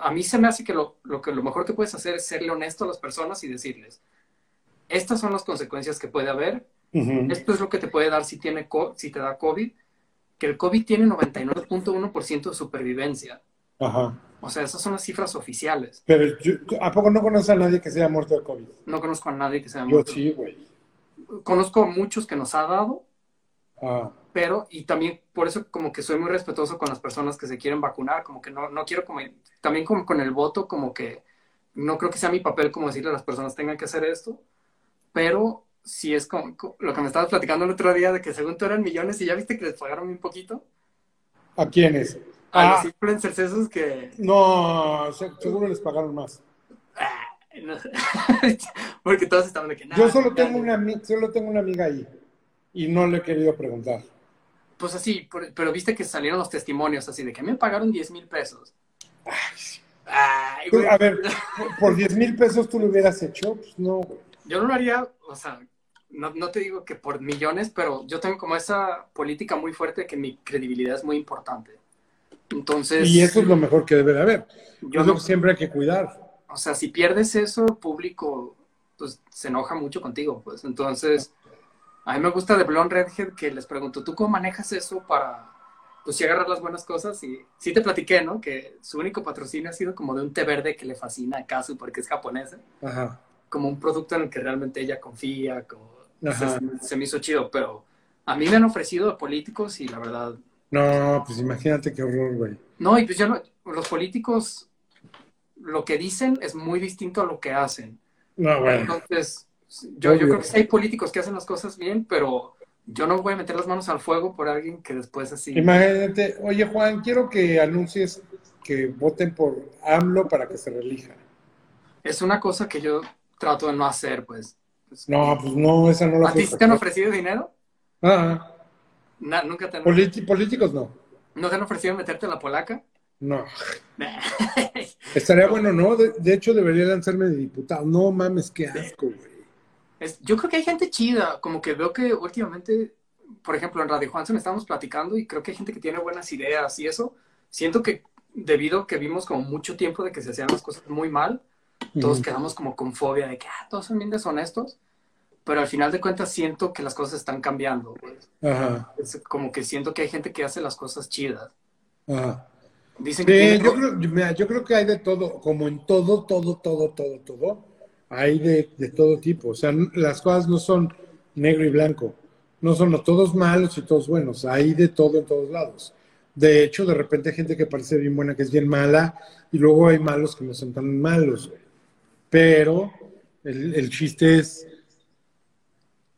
A mí se me hace que lo, lo que lo mejor que puedes hacer es serle honesto a las personas y decirles, estas son las consecuencias que puede haber, esto es lo que te puede dar si, tiene si te da COVID, que el COVID tiene 99.1% de supervivencia. Ajá. O sea, esas son las cifras oficiales. Pero yo- ¿a poco no conoces a nadie que se haya muerto de COVID? No conozco a nadie que sea Yo muerto. sí, güey. Conozco a muchos que nos ha dado, Ah, pero, y también por eso como que soy muy respetuoso con las personas que se quieren vacunar, como que no, no quiero como, también como con el voto, como que no creo que sea mi papel como decirle a las personas tengan que hacer esto, pero si es como, co- lo que me estabas platicando el otro día de que según tú eran millones y ya viste que les pagaron un poquito ¿A quiénes? a Ah, los influencers esos que, no, se- seguro les pagaron más. no porque todos estaban de que Yo "Nah, solo tengo ya". una, solo tengo una amiga ahí y no le he querido preguntar. Pues así, por- pero viste que salieron los testimonios así de que me pagaron 10 mil pesos. Ay, Tú, güey. a ver, por- por 10 mil pesos tú lo hubieras hecho, pues no, güey. Yo no lo haría, o sea, no, no te digo que por millones, pero yo tengo como esa política muy fuerte que mi credibilidad es muy importante. Entonces, Y eso es lo mejor que debe de haber. yo es lo que siempre hay que cuidar. o sea, si pierdes eso, el público pues se enoja mucho contigo, pues. Entonces, a mí me gusta de Blonde Redhead que les pregunto, ¿tú cómo manejas eso para, pues, si agarrar las buenas cosas? Y sí te platiqué, ¿no? Que su único patrocinio ha sido como de un té verde que le fascina a Kazu porque es japonesa. Ajá. como un producto en el que realmente ella confía, como, Ajá. se, se me hizo chido, pero a mí me han ofrecido políticos y la verdad, No, pues imagínate qué horror, güey. no, y pues yo no, los políticos, lo que dicen es muy distinto a lo que hacen. No, bueno. Entonces, yo, yo creo que sí hay políticos que hacen las cosas bien, pero yo no voy a meter las manos al fuego por alguien que después así... Imagínate, oye Juan, quiero que anuncies que voten por AMLO para que se relija. Es una cosa que yo trato de no hacer, pues. No, pues no, esa no la ¿A ti te han ofrecido dinero? Ah, ¿Nunca te han, politi- políticos no. ¿No te han ofrecido meterte la polaca? No. Estaría bueno, ¿no? De, de hecho, debería lanzarme de diputado. No mames, qué asco, güey. Es- yo creo que hay gente chida, como que veo que últimamente, por ejemplo, en Radio Juanson estamos platicando y creo que hay gente que tiene buenas ideas y eso. Siento que debido a que vimos como mucho tiempo de que se hacían las cosas muy mal, todos quedamos como con fobia de que ah, todos son bien deshonestos, pero al final de cuentas siento que las cosas están cambiando. pues. Ajá, Es como que siento que hay gente que hace las cosas chidas. ajá. Dicen que Sí, tiene- yo creo, mira, yo creo que hay de todo, como en todo, todo, todo, todo, todo, hay de, de todo tipo. O sea, las cosas no son negro y blanco, no son todos malos y todos buenos, hay de todo en todos lados. De hecho, de repente hay gente que parece bien buena, que es bien mala, y luego hay malos que no son tan malos. güey. Pero el, el chiste es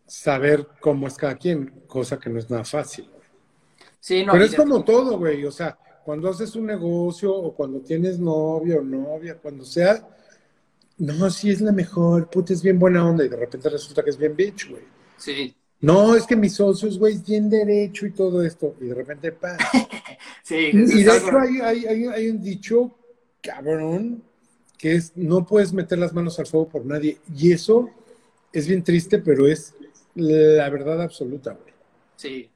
saber cómo es cada quien, cosa que no es nada fácil. Sí, no, Pero es como todo, güey. O sea, cuando haces un negocio o cuando tienes novio o novia, cuando sea, no, sí es la mejor, puta, es bien buena onda y de repente resulta que es bien bitch, güey. sí, No, es que mis socios, güey, es bien derecho y todo esto. Y de repente, pa. sí, Y de hecho hay, hay, hay, hay un dicho cabrón que es no puedes meter las manos al fuego por nadie. Y eso es bien triste, pero es la verdad absoluta, güey. Sí.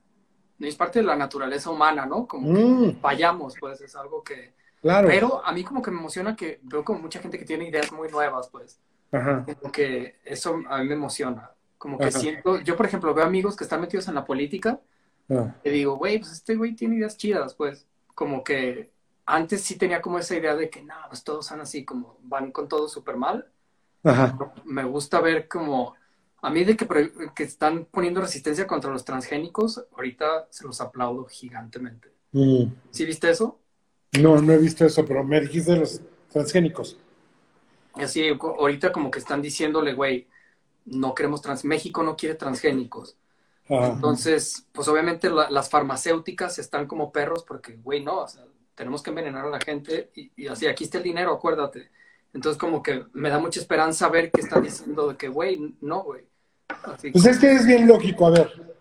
Es parte de la naturaleza humana, ¿no? Como Mm. que fallamos, pues es algo que... Claro. Pero a mí como que me emociona que veo como mucha gente que tiene ideas muy nuevas, pues. Ajá. Como que eso a mí me emociona. Como que Ajá. siento, yo por ejemplo veo amigos que están metidos en la política Ah, y digo, güey, pues este güey tiene ideas chidas, pues. Como que antes sí tenía como esa idea de que, no, pues todos son así, como van con todo súper mal. Ajá. Me gusta ver como, a mí de que, que están poniendo resistencia contra los transgénicos, ahorita se los aplaudo gigantemente. Mm. ¿Sí viste eso? No, no he visto eso, pero me dijiste de los transgénicos. Así, ahorita como que están diciéndole, güey, no queremos trans, México no quiere transgénicos. Ajá. Entonces, pues obviamente la- las farmacéuticas están como perros porque, güey, no, o sea, tenemos que envenenar a la gente y, y así, aquí está el dinero, acuérdate. Entonces, como que me da mucha esperanza ver que están diciendo de que, güey, no, güey. Así, Pues es que es bien lógico, a ver.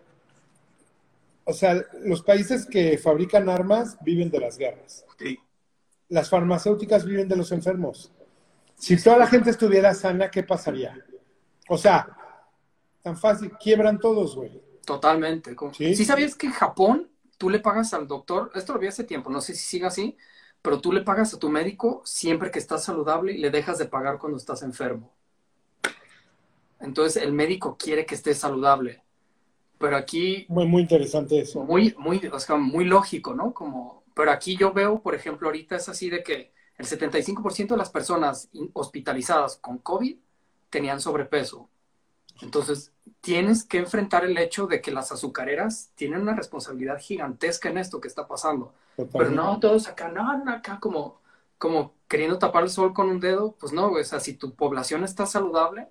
O sea, los países que fabrican armas viven de las guerras. sí, Las farmacéuticas viven de los enfermos. Si toda la gente estuviera sana, ¿qué pasaría? O sea, tan fácil, quiebran todos, güey. totalmente. ¿Sí sabías que en Japón tú le pagas al doctor, esto lo vi hace tiempo, no sé si sigue así, pero tú le pagas a tu médico siempre que estás saludable y le dejas de pagar cuando estás enfermo. Entonces el médico quiere que estés saludable. Pero aquí Muy, muy interesante eso. muy, muy, o sea, muy lógico, ¿no? Como, pero aquí yo veo, por ejemplo, ahorita es así de que el 75% de las personas hospitalizadas con COVID tenían sobrepeso. Entonces, tienes que enfrentar el hecho de que las azucareras tienen una responsabilidad gigantesca en esto que está pasando. Pero no, todos acá, no, no, acá como, como queriendo tapar el sol con un dedo, pues no, o sea, si tu población está saludable,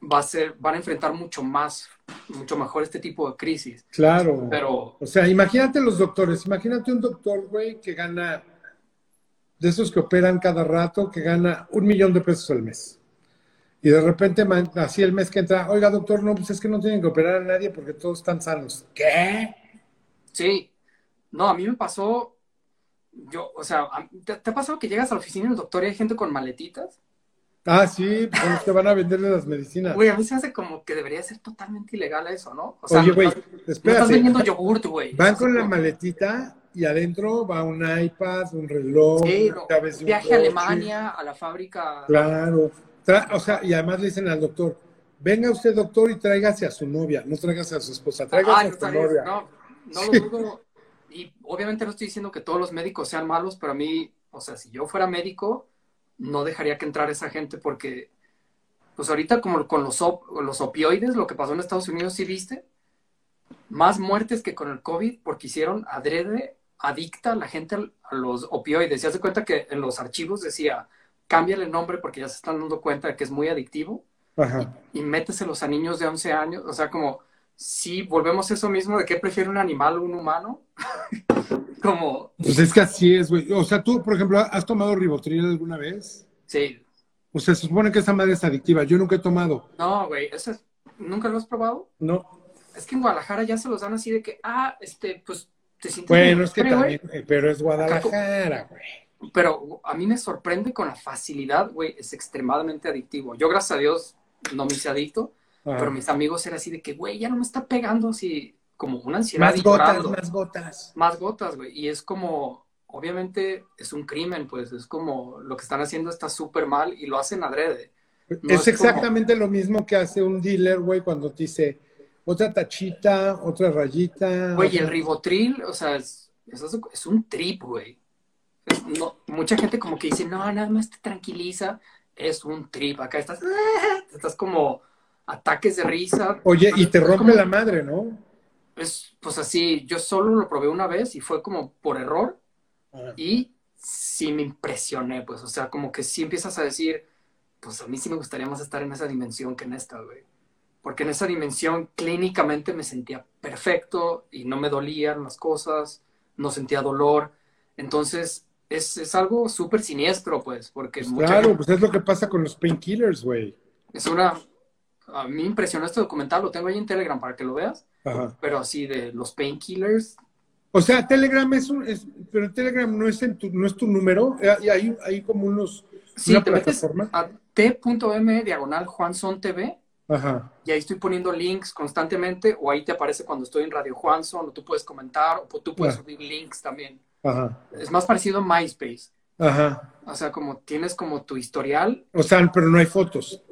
va a ser, van a enfrentar mucho más, mucho mejor este tipo de crisis. Claro. Pero O sea, imagínate los doctores, imagínate un doctor, güey, que gana, de esos que operan cada rato, que gana un millón de pesos al mes. Y de repente, así el mes que entra, oiga, doctor, no, pues es que no tienen que operar a nadie porque todos están sanos. ¿Qué? Sí, no, a mí me pasó, yo, o sea, ¿te, te ha pasado que llegas a la oficina del doctor y hay gente con maletitas? Ah, sí, pues que van a venderle las medicinas. Güey, a mí se hace como que debería ser totalmente ilegal eso, ¿no? O sea, Oye, no güey, no estás espérate. vendiendo yogurt, güey. Van con la maletita y adentro va un iPad, un reloj, Sí, no, un viaje a. Alemania, a la fábrica. Claro. Tra- o sea, y además le dicen al doctor, venga usted doctor y tráigase a su novia, no tráigase a su esposa, tráigase Ah, a no, su está novia. no, no lo dudo. Y obviamente no estoy diciendo que todos los médicos sean malos, pero a mí, o sea, si yo fuera médico, no dejaría que entrara esa gente porque, pues ahorita como con los, op- los opioides, lo que pasó en Estados Unidos, ¿sí viste? Más muertes que con el COVID porque hicieron adrede, adicta a la gente a los opioides. Se hace cuenta que en los archivos decía, cámbiale el nombre porque ya se están dando cuenta de que es muy adictivo Ajá. y méteselos a niños de 11 años. O sea, como si volvemos a eso mismo de qué prefiere un animal o un humano. como, Pues es que así es, güey. O sea, tú, por ejemplo, ¿has tomado ribotril alguna vez? sí. O sea, se supone que esa madre es adictiva. Yo nunca he tomado. No, güey, eso es- ¿nunca lo has probado? No. Es que en Guadalajara ya se los dan así de que, ah, este, pues te sientes Bueno, es que también, eh, pero es Guadalajara, güey. Pero a mí me sorprende con la facilidad, güey, es extremadamente adictivo. Yo, gracias a Dios, no me hice adicto, Ajá. pero mis amigos eran así de que, güey, ya no me está pegando así como una ansiedad. Más gotas, llorando. más gotas. más gotas, güey. Y es como, obviamente es un crimen, pues es como lo que están haciendo está súper mal y lo hacen adrede. No es es como- exactamente lo mismo que hace un dealer, güey, cuando te dice otra tachita, otra rayita. Güey, el ribotril, o sea, es, es, un trip, güey. No- mucha gente como que dice, no, nada más te tranquiliza. Es un trip. Acá estás, estás como ataques de risa. Oye, y te rompe como- la madre, ¿no? Es, pues así, yo solo lo probé una vez y fue como por error. Ajá. Y sí me impresioné, pues, o sea, como que sí empiezas a decir, pues a mí sí me gustaría más estar en esa dimensión que en esta, güey. Porque en esa dimensión clínicamente me sentía perfecto y no me dolían las cosas, no sentía dolor. Entonces, es, es algo súper siniestro, pues, porque Pues claro, gente- pues es lo que pasa con los painkillers, güey. es una... A mí me impresionó este documental, lo tengo ahí en Telegram para que lo veas, Ajá. pero así de los painkillers, O sea, Telegram es un, es, pero Telegram no es en tu, no es tu número, Eh, hay, hay como unos, Sí, una te metes plataforma. a t.m diagonal Juanson TV Ajá. y ahí estoy poniendo links constantemente o ahí te aparece cuando estoy en Radio Juanson o tú puedes comentar o tú puedes subir links también. Ajá. Es más parecido a MySpace. Ajá. O sea, como tienes como tu historial. O sea, pero no hay fotos.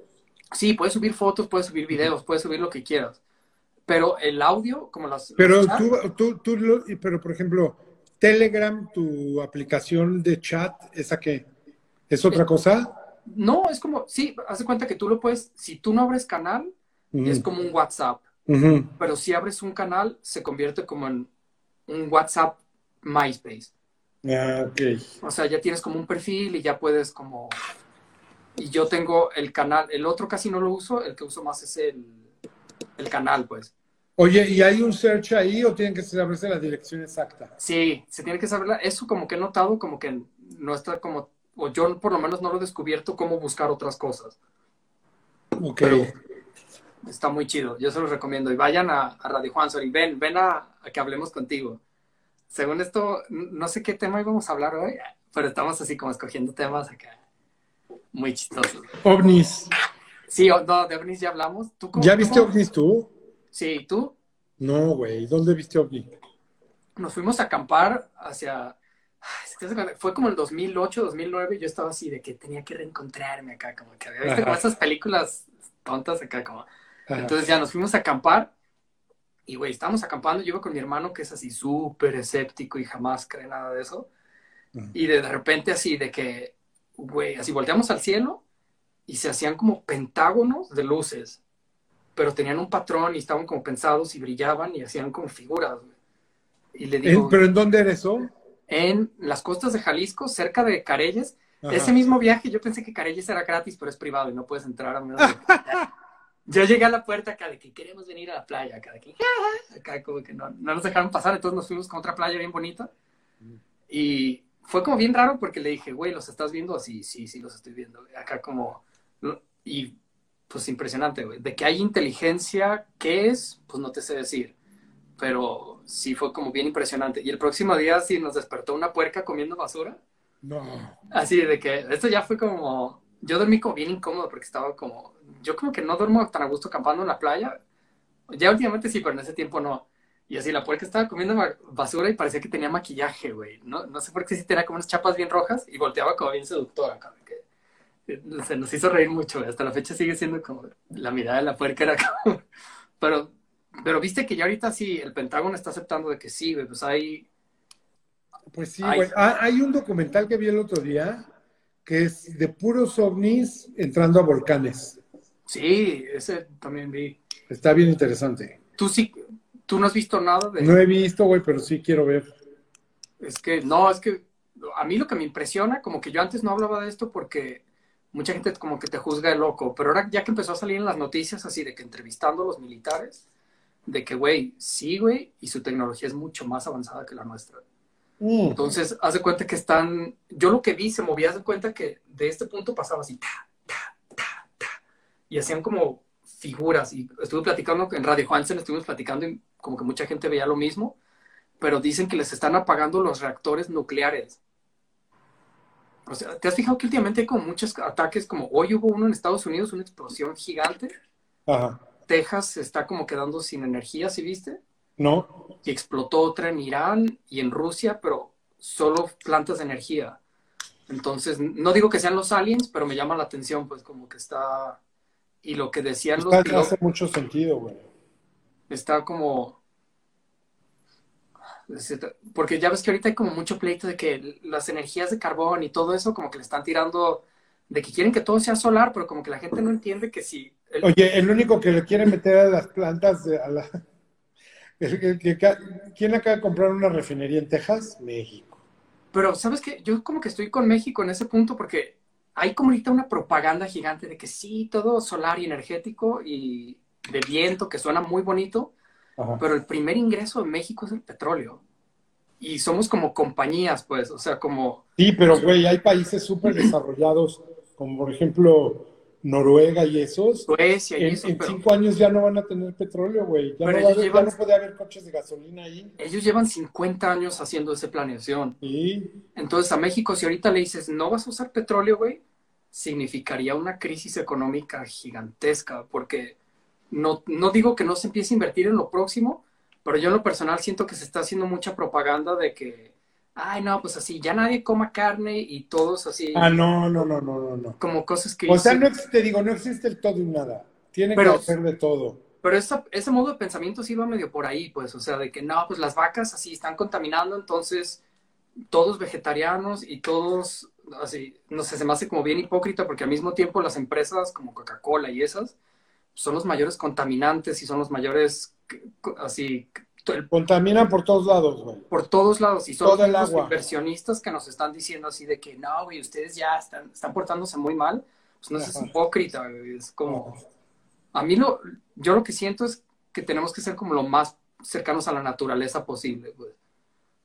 Sí, puedes subir fotos, puedes subir videos, puedes subir lo que quieras. Pero el audio, como las... Pero chats, tú, tú, tú, lo- pero por ejemplo, Telegram, tu aplicación de chat, ¿esa qué? ¿Es otra cosa? No, es como, sí, haz de cuenta que tú lo puedes, si tú no abres canal, es como un WhatsApp. Pero si abres un canal, se convierte como en un WhatsApp MySpace. Ah, ok. O sea, ya tienes como un perfil y ya puedes como... Y yo tengo el canal, el otro casi no lo uso, el que uso más es el, el canal, pues. Oye, ¿y hay un search ahí o tienen que saberse la dirección exacta? Sí, se tiene que saber, eso como que he notado como que no está como, o yo por lo menos no lo he descubierto cómo buscar otras cosas. Ok. Pero está muy chido, yo se los recomiendo. Y vayan a, a Radio Juanson y ven, ven a, a que hablemos contigo. Según esto, no sé qué tema íbamos a hablar hoy, pero estamos así como escogiendo temas acá. Muy chistosos. OVNIs. Sí, no, de ovnis ya hablamos. ¿Tú cómo- ¿Ya viste cómo- OVNIs tú? Sí, tú. No, güey. ¿Dónde viste OVNI? Nos fuimos a acampar hacia... Se- Fue como el 2008, 2009, y yo estaba así de que tenía que reencontrarme acá, como que había visto como Ajá. esas películas tontas acá, como... Ajá. Entonces ya nos fuimos a acampar y, güey, estábamos acampando. Yo iba con mi hermano que es así súper escéptico y jamás cree nada de eso. Ujú. Y de, de repente así de que, güey, así volteamos al cielo y se hacían como pentágonos de luces, pero tenían un patrón y estaban como pensados y brillaban y hacían como figuras. Y le digo, ¿En- ¿Pero en dónde era eso? en las costas de Jalisco, cerca de Carelles, Ajá. ese mismo viaje, yo pensé que Carelles era gratis, pero es privado y no puedes entrar a menos de- Yo llegué a la puerta acá de que queremos venir a la playa, acá de que, acá como que no, no nos dejaron pasar, entonces nos fuimos con otra playa bien bonita. Y fue como bien raro porque le dije, güey, ¿los estás viendo? Sí, sí, sí, los estoy viendo. Acá como, y pues impresionante, güey. De que hay inteligencia, ¿qué es? Pues no te sé decir. Pero sí fue como bien impresionante. Y el próximo día sí nos despertó una puerca comiendo basura. No. Así de que esto ya fue como, yo dormí como bien incómodo porque estaba como, yo como que no duermo tan a gusto acampando en la playa. Ya últimamente sí, pero en ese tiempo no. Y así la puerca estaba comiendo ba- basura y parecía que tenía maquillaje, güey. No, no sé por qué sí tenía como unas chapas bien rojas y volteaba como bien seductora. Como que, se nos hizo reír mucho. Hasta la fecha sigue siendo como la mirada de la puerca era como... Pero, pero viste que ya ahorita sí, el Pentágono está aceptando de que sí. Pues hay... Pues sí, Ay. güey. Ah, hay un documental que vi el otro día que es de puros ovnis entrando a volcanes. Sí, ese también vi. Está bien interesante. Tú sí, tú no has visto nada de... No he visto, güey, pero sí quiero ver. Es que, no, es que a mí lo que me impresiona, como que yo antes no hablaba de esto porque mucha gente como que te juzga de loco, pero ahora ya que empezó a salir en las noticias así de que entrevistando a los militares, de que, güey, sí, güey, y su tecnología es mucho más avanzada que la nuestra. Mm. Entonces, haz de cuenta que están, yo lo que vi, se movía, haz de cuenta que de este punto pasaba así, ta, ta, ta, ta, y hacían como figuras, y estuve platicando en Radio Hansen, estuvimos platicando y como que mucha gente veía lo mismo, pero dicen que les están apagando los reactores nucleares. O sea, ¿te has fijado que últimamente hay como muchos ataques, como hoy hubo uno en Estados Unidos, una explosión gigante? Ajá. Texas está como quedando sin energía, ¿sí viste? No. y explotó otra en Irán y en Rusia, pero solo plantas de energía. Entonces, no digo que sean los aliens, pero me llama la atención, pues como que está... Y lo que decían los Está- pilotos, hace mucho sentido, güey. está como... Porque ya ves que ahorita hay como mucho pleito de que las energías de carbón y todo eso como que le están tirando, de que quieren que todo sea solar, pero como que la gente no entiende que si... el- Oye, el único que le quiere meter a las plantas, a la... ¿Quién acaba de comprar una refinería en Texas? México. Pero, ¿sabes qué? Yo como que estoy con México en ese punto porque hay como ahorita una propaganda gigante de que sí, todo solar y energético y de viento, que suena muy bonito, Ajá. pero el primer ingreso de México es el petróleo. Y somos como compañías, pues, o sea, como... Sí, pero güey, hay países súper desarrollados, como por ejemplo Noruega y esos, Suecia y en, eso, en pero cinco años ya no van a tener petróleo, güey. Ya, no ya llevan- no puede haber coches de gasolina ahí. ellos llevan 50 años haciendo esa planeación. Y Entonces a México, si ahorita le dices, no vas a usar petróleo, güey, significaría una crisis económica gigantesca, porque no, no digo que no se empiece a invertir en lo próximo, pero yo en lo personal siento que se está haciendo mucha propaganda de que, ay, no, pues así, ya nadie coma carne y todos así, ah, no, no, no, no, no, no. como cosas que... O sea, no te digo, no existe el todo y nada. Tiene Pero- que hacer de todo. Pero esa- ese modo de pensamiento sí va medio por ahí, pues, o sea, de que no, pues las vacas así están contaminando, entonces todos vegetarianos y todos, así, no sé, se me hace como bien hipócrita porque al mismo tiempo las empresas como Coca-Cola y esas son los mayores contaminantes y son los mayores, así, el- Contaminan por todos lados, güey. por todos lados y son Todo los agua. inversionistas que nos están diciendo así de que no, güey, ustedes ya están, están portándose muy mal, pues no es hipócrita, güey, es como... A mí lo, yo lo que siento es que tenemos que ser como lo más cercanos a la naturaleza posible, pues.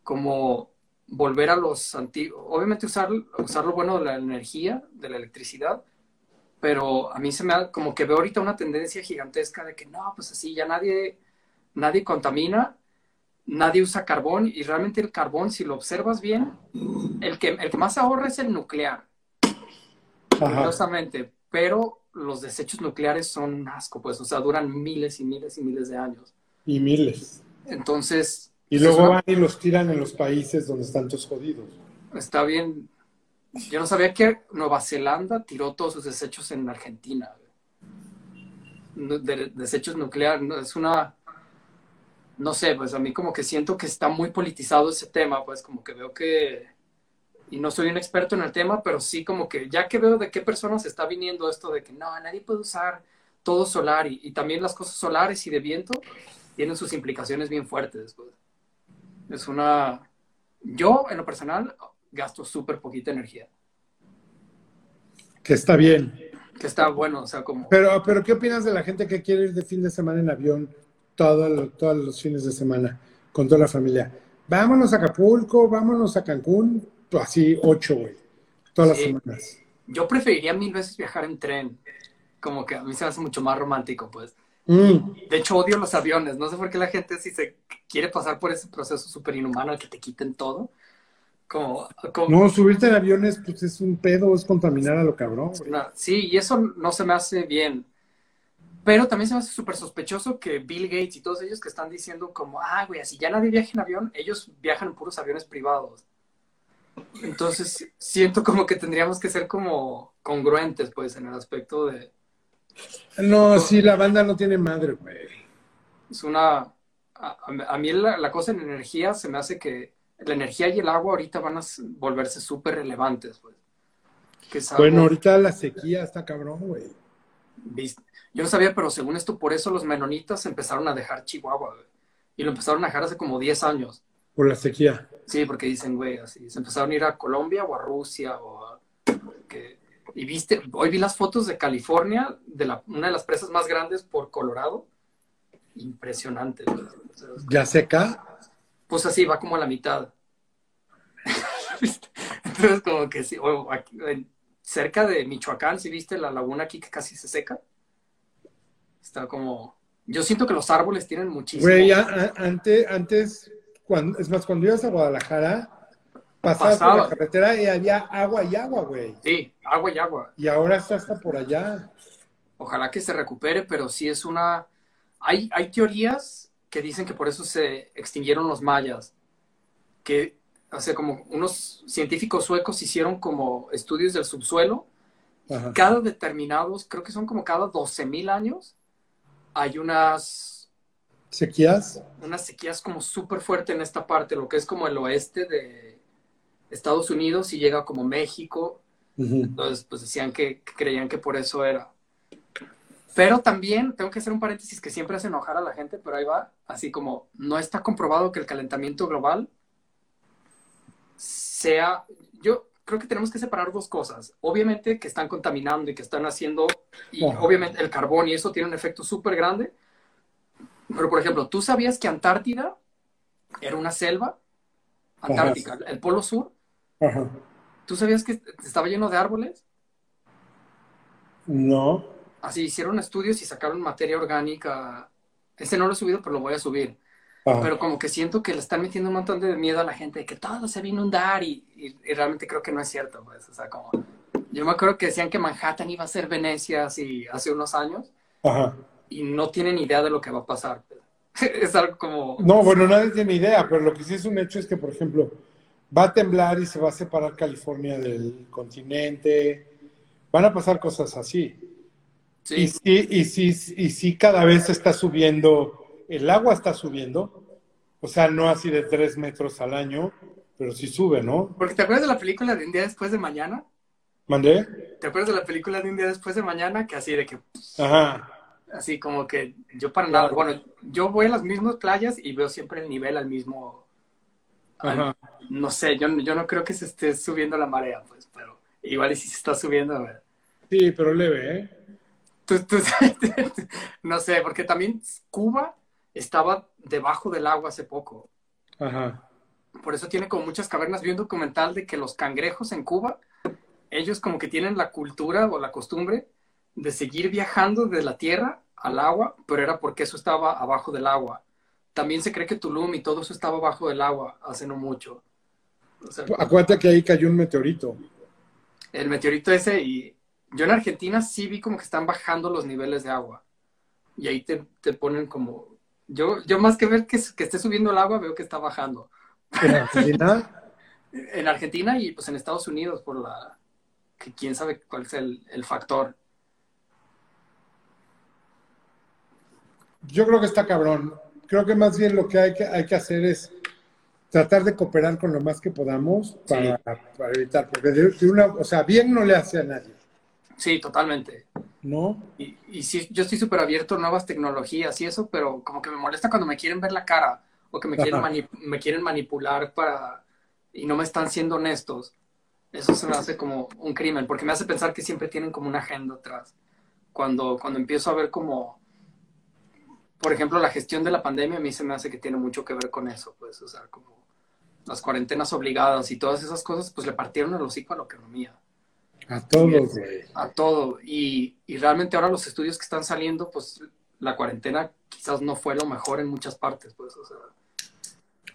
Como volver a los antiguos, obviamente usar, usar lo bueno de la energía, de la electricidad, pero a mí se me da como que veo ahorita una tendencia gigantesca de que no, pues así, ya nadie, nadie contamina, nadie usa carbón y realmente el carbón, si lo observas bien, el que, el que más ahorra es el nuclear Ajá. curiosamente, pero los desechos nucleares son un asco, pues, o sea, duran miles y miles y miles de años. Y miles. Entonces, Y pues, luego una- van y los tiran en los países donde están todos jodidos. está bien. Yo no sabía que Nueva Zelanda tiró todos sus desechos en Argentina. desechos nucleares, es una... No sé, pues a mí como que siento que está muy politizado ese tema, pues como que veo que... Y no soy un experto en el tema, pero sí como que ya que veo de qué personas está viniendo esto de que no, nadie puede usar todo solar y, y también las cosas solares y de viento tienen sus implicaciones bien fuertes. Pues. Es una... Yo, en lo personal, gasto súper poquita energía, Que está bien. que está bueno, o sea, como... Pero, pero ¿qué opinas de la gente que quiere ir de fin de semana en avión todo todos los fines de semana con toda la familia? Vámonos a Acapulco, vámonos a Cancún, así ocho, güey, todas Sí. las semanas. Yo preferiría mil veces viajar en tren, como que a mí se me hace mucho más romántico, pues. Mm, De hecho, odio los aviones, no sé por qué la gente si se quiere pasar por ese proceso súper inhumano que te quiten todo. Como, como- No, subirte en aviones, pues es un pedo, es contaminar a lo cabrón. No, sí, y eso no se me hace bien. Pero también se me hace súper sospechoso que Bill Gates y todos ellos que están diciendo como, ah, güey, así ya nadie viaja en avión, ellos viajan en puros aviones privados. Entonces, siento como que tendríamos que ser como congruentes, pues, en el aspecto de, No, sí, la banda no tiene madre, güey. es una, a, a- a mí la, la cosa en energía se me hace que la energía y el agua ahorita van a volverse súper relevantes, algo- Bueno, ahorita la sequía está cabrón, güey. Yo no sabía, pero según esto, por eso los menonitas empezaron a dejar Chihuahua, güey. Y lo empezaron a dejar hace como 10 años. Por la sequía. Sí, porque dicen, güey, así. Se empezaron a ir a Colombia o a Rusia o a... Y viste, hoy vi las fotos de California, de la, una de las presas más grandes por Colorado. Impresionante. güey. ¿Ya seca? Pues así, va como a la mitad. Entonces, como que sí. o aquí, cerca de Michoacán, si viste la laguna aquí que casi se seca? Está como. Yo siento que los árboles tienen muchísimo. Güey, antes, antes cuando, es más, cuando ibas a Guadalajara, pasabas por Pasaba. la carretera y había agua y agua, güey. Sí, agua y agua. Y ahora está hasta por allá. Ojalá que se recupere, pero sí es una. Hay, hay teorías que dicen que por eso se extinguieron los mayas. Que, o sea, como unos científicos suecos hicieron como estudios del subsuelo Ajá. cada determinados, creo que son como cada 12.000 años, hay unas, ¿Sequías? unas sequías como súper fuerte en esta parte, lo que es como el oeste de Estados Unidos y llega como México. Entonces, pues decían que, que creían que por eso era. Pero también tengo que hacer un paréntesis que siempre hace enojar a la gente, pero ahí va, así como no está comprobado que el calentamiento global sea, yo creo que tenemos que separar dos cosas. Obviamente que están contaminando y que están haciendo, y Ajá. obviamente el carbón y eso tiene un efecto súper grande. Pero, por ejemplo, ¿tú sabías que Antártida era una selva? Antártica, el polo sur. Ajá. ¿Tú sabías que estaba lleno de árboles? No. Así hicieron estudios y sacaron materia orgánica. Ese no lo he subido, pero lo voy a subir. Ajá. Pero como que siento que le están metiendo un montón de miedo a la gente de que todo se va a inundar y, y- y realmente creo que no es cierto, pues. O sea, como... Yo me acuerdo que decían que Manhattan iba a ser Venecia así hace unos años Ajá. y no tienen idea de lo que va a pasar. es algo como... No, bueno, nadie tiene idea, pero lo que sí es un hecho es que, por ejemplo, va a temblar y se va a separar California del continente. Van a pasar cosas así. Y Sí, y sí, y sí cada vez está subiendo, el agua está subiendo, o sea, no así de tres metros al año, pero sí sube, ¿no? porque ¿te acuerdas de la película de Un día después de mañana? ¿Mandé? ¿Te acuerdas de la película de Un día después de mañana? Que así de que, Ajá. así como que yo para nada, bueno, yo voy a las mismas playas y veo siempre el nivel al mismo, al- Ajá. no sé, yo, yo no creo que se esté subiendo la marea, pues, pero igual y si se está subiendo, a ver. Sí, pero leve, ¿eh? No sé, porque también Cuba estaba debajo del agua hace poco. Ajá. Por eso tiene como muchas cavernas. Vi un documental de que los cangrejos en Cuba, ellos como que tienen la cultura o la costumbre de seguir viajando de la tierra al agua, pero era porque eso estaba abajo del agua. También se cree que Tulum y todo eso estaba abajo del agua hace no mucho. O sea, Acuérdate que ahí cayó un meteorito. el meteorito ese y yo en Argentina sí vi como que están bajando los niveles de agua. Y ahí te, te ponen como... Yo, yo más que ver que, que esté subiendo el agua, veo que está bajando. En Argentina, En Argentina y pues en Estados Unidos por la... que quién sabe cuál es el, el factor. yo creo que está cabrón. Creo que más bien lo que hay que, hay que hacer es tratar de cooperar con lo más que podamos para, para evitar, porque de, de una, o sea, bien no le hace a nadie, Sí, totalmente. ¿no? Y, y sí, yo estoy súper abierto a nuevas tecnologías y eso, pero como que me molesta cuando me quieren ver la cara o que me quieren, Ajá. mani- me quieren manipular para y no me están siendo honestos. Eso se me hace como un crimen, porque me hace pensar que siempre tienen como una agenda atrás. Cuando, cuando empiezo a ver como, por ejemplo, la gestión de la pandemia, a mí se me hace que tiene mucho que ver con eso, pues, o sea, como las cuarentenas obligadas y todas esas cosas, pues le partieron el hocico a la economía A todos, güey. a todo. Y, y realmente ahora los estudios que están saliendo, pues la cuarentena quizás no fue lo mejor en muchas partes, pues, o sea.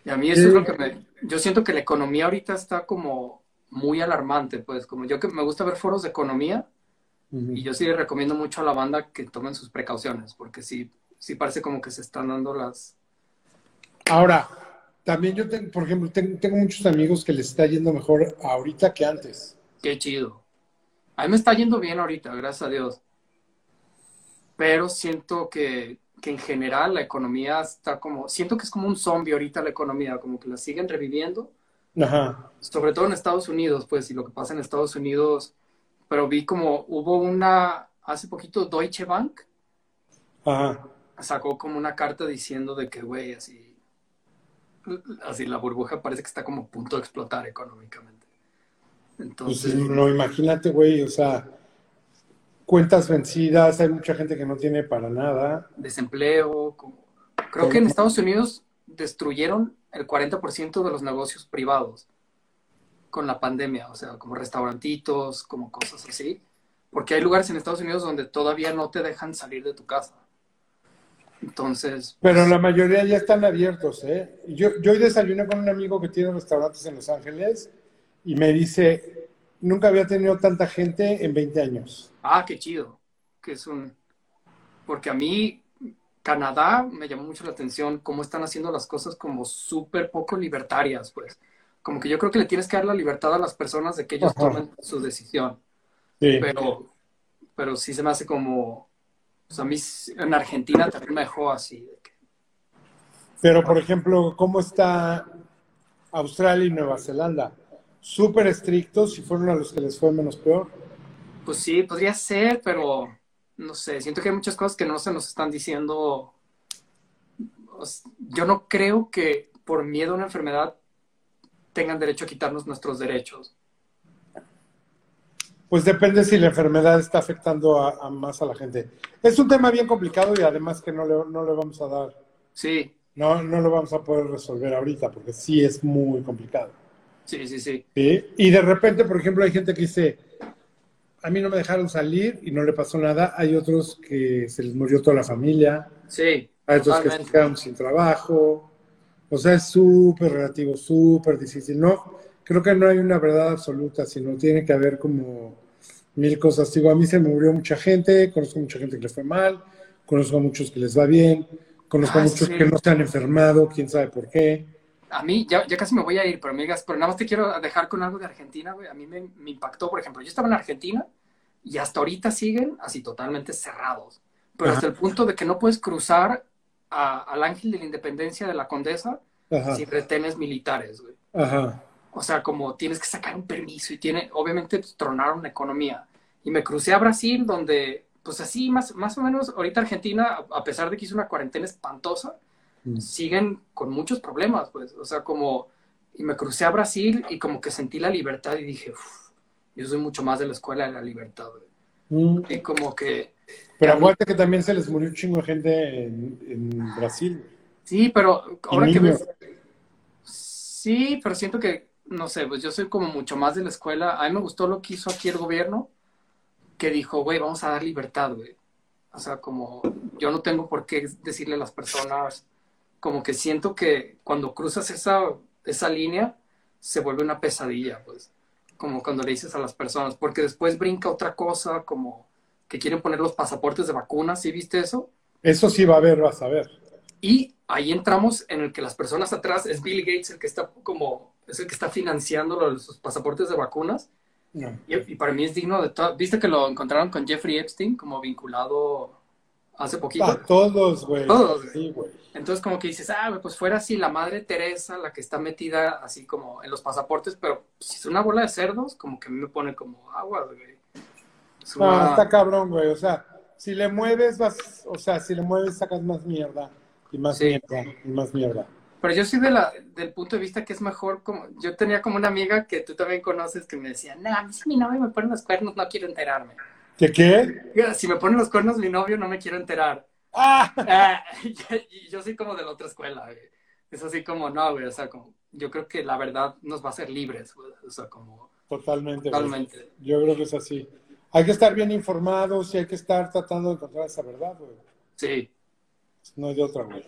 Y a mí eso Sí. es lo que me... Yo siento que la economía ahorita está como muy alarmante, pues, como yo que me gusta ver foros de economía y yo sí le recomiendo mucho a la banda que tomen sus precauciones, porque sí, sí parece como que se están dando las... Ahora, también yo, tengo, por ejemplo, tengo, tengo muchos amigos que les está yendo mejor ahorita que antes. Qué chido. A mí me está yendo bien ahorita, gracias a Dios. Pero siento que, que en general la economía está como, siento que es como un zombie ahorita la economía, como que la siguen reviviendo, Ajá. sobre todo en Estados Unidos, pues, y lo que pasa en Estados Unidos. Pero vi como hubo una, hace poquito Deutsche Bank Ajá. sacó como una carta diciendo de que, güey, así, así la burbuja parece que está como a punto de explotar económicamente. Pues Entonces, no, imagínate, güey, o sea, cuentas vencidas, hay mucha gente que no tiene para nada. desempleo. como- Creo que en Estados Unidos destruyeron el 40% de los negocios privados con la pandemia, o sea, como restaurantitos, como cosas así. Porque hay lugares en Estados Unidos donde todavía no te dejan salir de tu casa. Entonces, Pero la mayoría ya están abiertos, ¿eh? Yo, yo hoy desayuné con un amigo que tiene restaurantes en Los Ángeles y me dice, nunca había tenido tanta gente en 20 años. ah, qué chido. Que es un... Porque a mí, Canadá me llamó mucho la atención cómo están haciendo las cosas como súper poco libertarias, pues. Como que yo creo que le tienes que dar la libertad a las personas de que ellos Ajá. tomen su decisión. Sí. pero, pero sí se me hace como, pues a mí en Argentina también me dejó así. Pero, por ejemplo, ¿cómo está Australia y Nueva Zelanda? Súper estrictos y fueron a los que les fue menos peor. Pues sí, podría ser, pero no sé, siento que hay muchas cosas que no se nos están diciendo. Yo no creo que por miedo a una enfermedad tengan derecho a quitarnos nuestros derechos. Pues depende si la enfermedad está afectando a, a más a la gente. Es un tema bien complicado y además que no le, no le vamos a dar, Sí, no, no lo vamos a poder resolver ahorita porque sí es muy complicado. Sí, sí, sí. ¿sí? Y de repente, por ejemplo, hay gente que dice, a mí no me dejaron salir y no le pasó nada. Hay otros que se les murió toda la familia. Sí. Hay otros que se quedaron sin trabajo. O sea, es súper relativo, súper difícil. No, creo que no hay una verdad absoluta, sino tiene que haber como mil cosas. Digo, a mí se me murió mucha gente, conozco mucha gente que les fue mal, conozco a muchos que les va bien, conozco a Ah, muchos sí. que no se han enfermado, quién sabe por qué. A mí, ya, ya casi me voy a ir, pero amigas, pero nada más te quiero dejar con algo de Argentina, güey. A mí me, me impactó, por ejemplo, yo estaba en Argentina y hasta ahorita siguen así totalmente cerrados. Pero Ajá. hasta el punto de que no puedes cruzar a- al Ángel de la Independencia de la Condesa Ajá, sin retenes militares, güey. ajá. O sea, como tienes que sacar un permiso y tiene, obviamente, pues, tronaron la economía. Y me crucé a Brasil, donde, pues así, más, más o menos, ahorita Argentina, a a pesar de que hizo una cuarentena espantosa, Mm. siguen con muchos problemas, pues. O sea, como, y me crucé a Brasil y como que sentí la libertad y dije, "Uf, yo soy mucho más de la escuela de la libertad. Mm. Y como que, Pero mí- acuérdate que también se les murió un chingo de gente en, en Brasil. sí, pero ahora que ves, sí, pero siento que, no sé, pues yo soy como mucho más de la escuela. A mí me gustó lo que hizo aquí el gobierno, que dijo, güey, vamos a dar libertad, güey. O sea, como yo no tengo por qué decirle a las personas, como que siento que cuando cruzas esa, esa línea, se vuelve una pesadilla, pues, como cuando le dices a las personas, porque después brinca otra cosa, como que quieren poner los pasaportes de vacunas, ¿sí viste eso? Eso sí va a haber, vas a ver. Y ahí entramos en el que las personas atrás, es Bill Gates el que está como, es el que está financiando los pasaportes de vacunas, No. y, y para mí es digno de todo. ¿Viste que lo encontraron con Jeffrey Epstein como vinculado hace poquito? Ah, todos, güey. Todos, güey. Sí, güey. Entonces como que dices, ah, pues fuera así la madre Teresa la que está metida así como en los pasaportes, pero si es una bola de cerdos, como que a mí me pone como agua, güey. Es No, está cabrón, güey. O sea, si le mueves, vas, o sea, si le mueves, sacas más mierda. Y más Sí. mierda, y más mierda. Pero yo soy de la, del punto de vista que es mejor como, yo tenía como una amiga que tú también conoces que me decía, no, a mí si mi novio me pone los cuernos no quiero enterarme. ¿Qué qué? Si me pone los cuernos mi novio no me quiero enterar. ¡Ah! Ah, y yo soy como de la otra escuela, güey. Es así como, no, güey, o sea, como, yo creo que la verdad nos va a hacer libres, güey. O sea, como, Totalmente. güey. totalmente. Yo creo que es así. Hay que estar bien informados y hay que estar tratando de encontrar esa verdad, güey. Sí. No hay de otra, güey.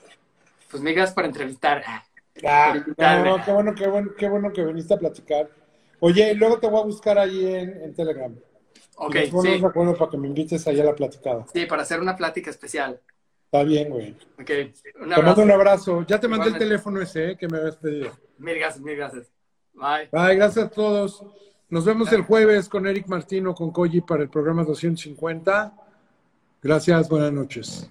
Pues me digas para entrevistar. Ah, Ah, no, qué bueno, qué bueno, qué bueno que viniste a platicar. Oye, luego te voy a buscar ahí en, en Telegram. Ok, Y sí. para que me invites ahí a la platicada. Sí, para hacer una plática especial. Está bien, güey. Ok. Un Te mando un abrazo. Ya te mandé el teléfono ese eh, que me habías pedido. Mil gracias, mil gracias. Bye. Bye, gracias a todos. Nos vemos el jueves con Eric Martino, con Koji para el programa 250. Gracias, buenas noches.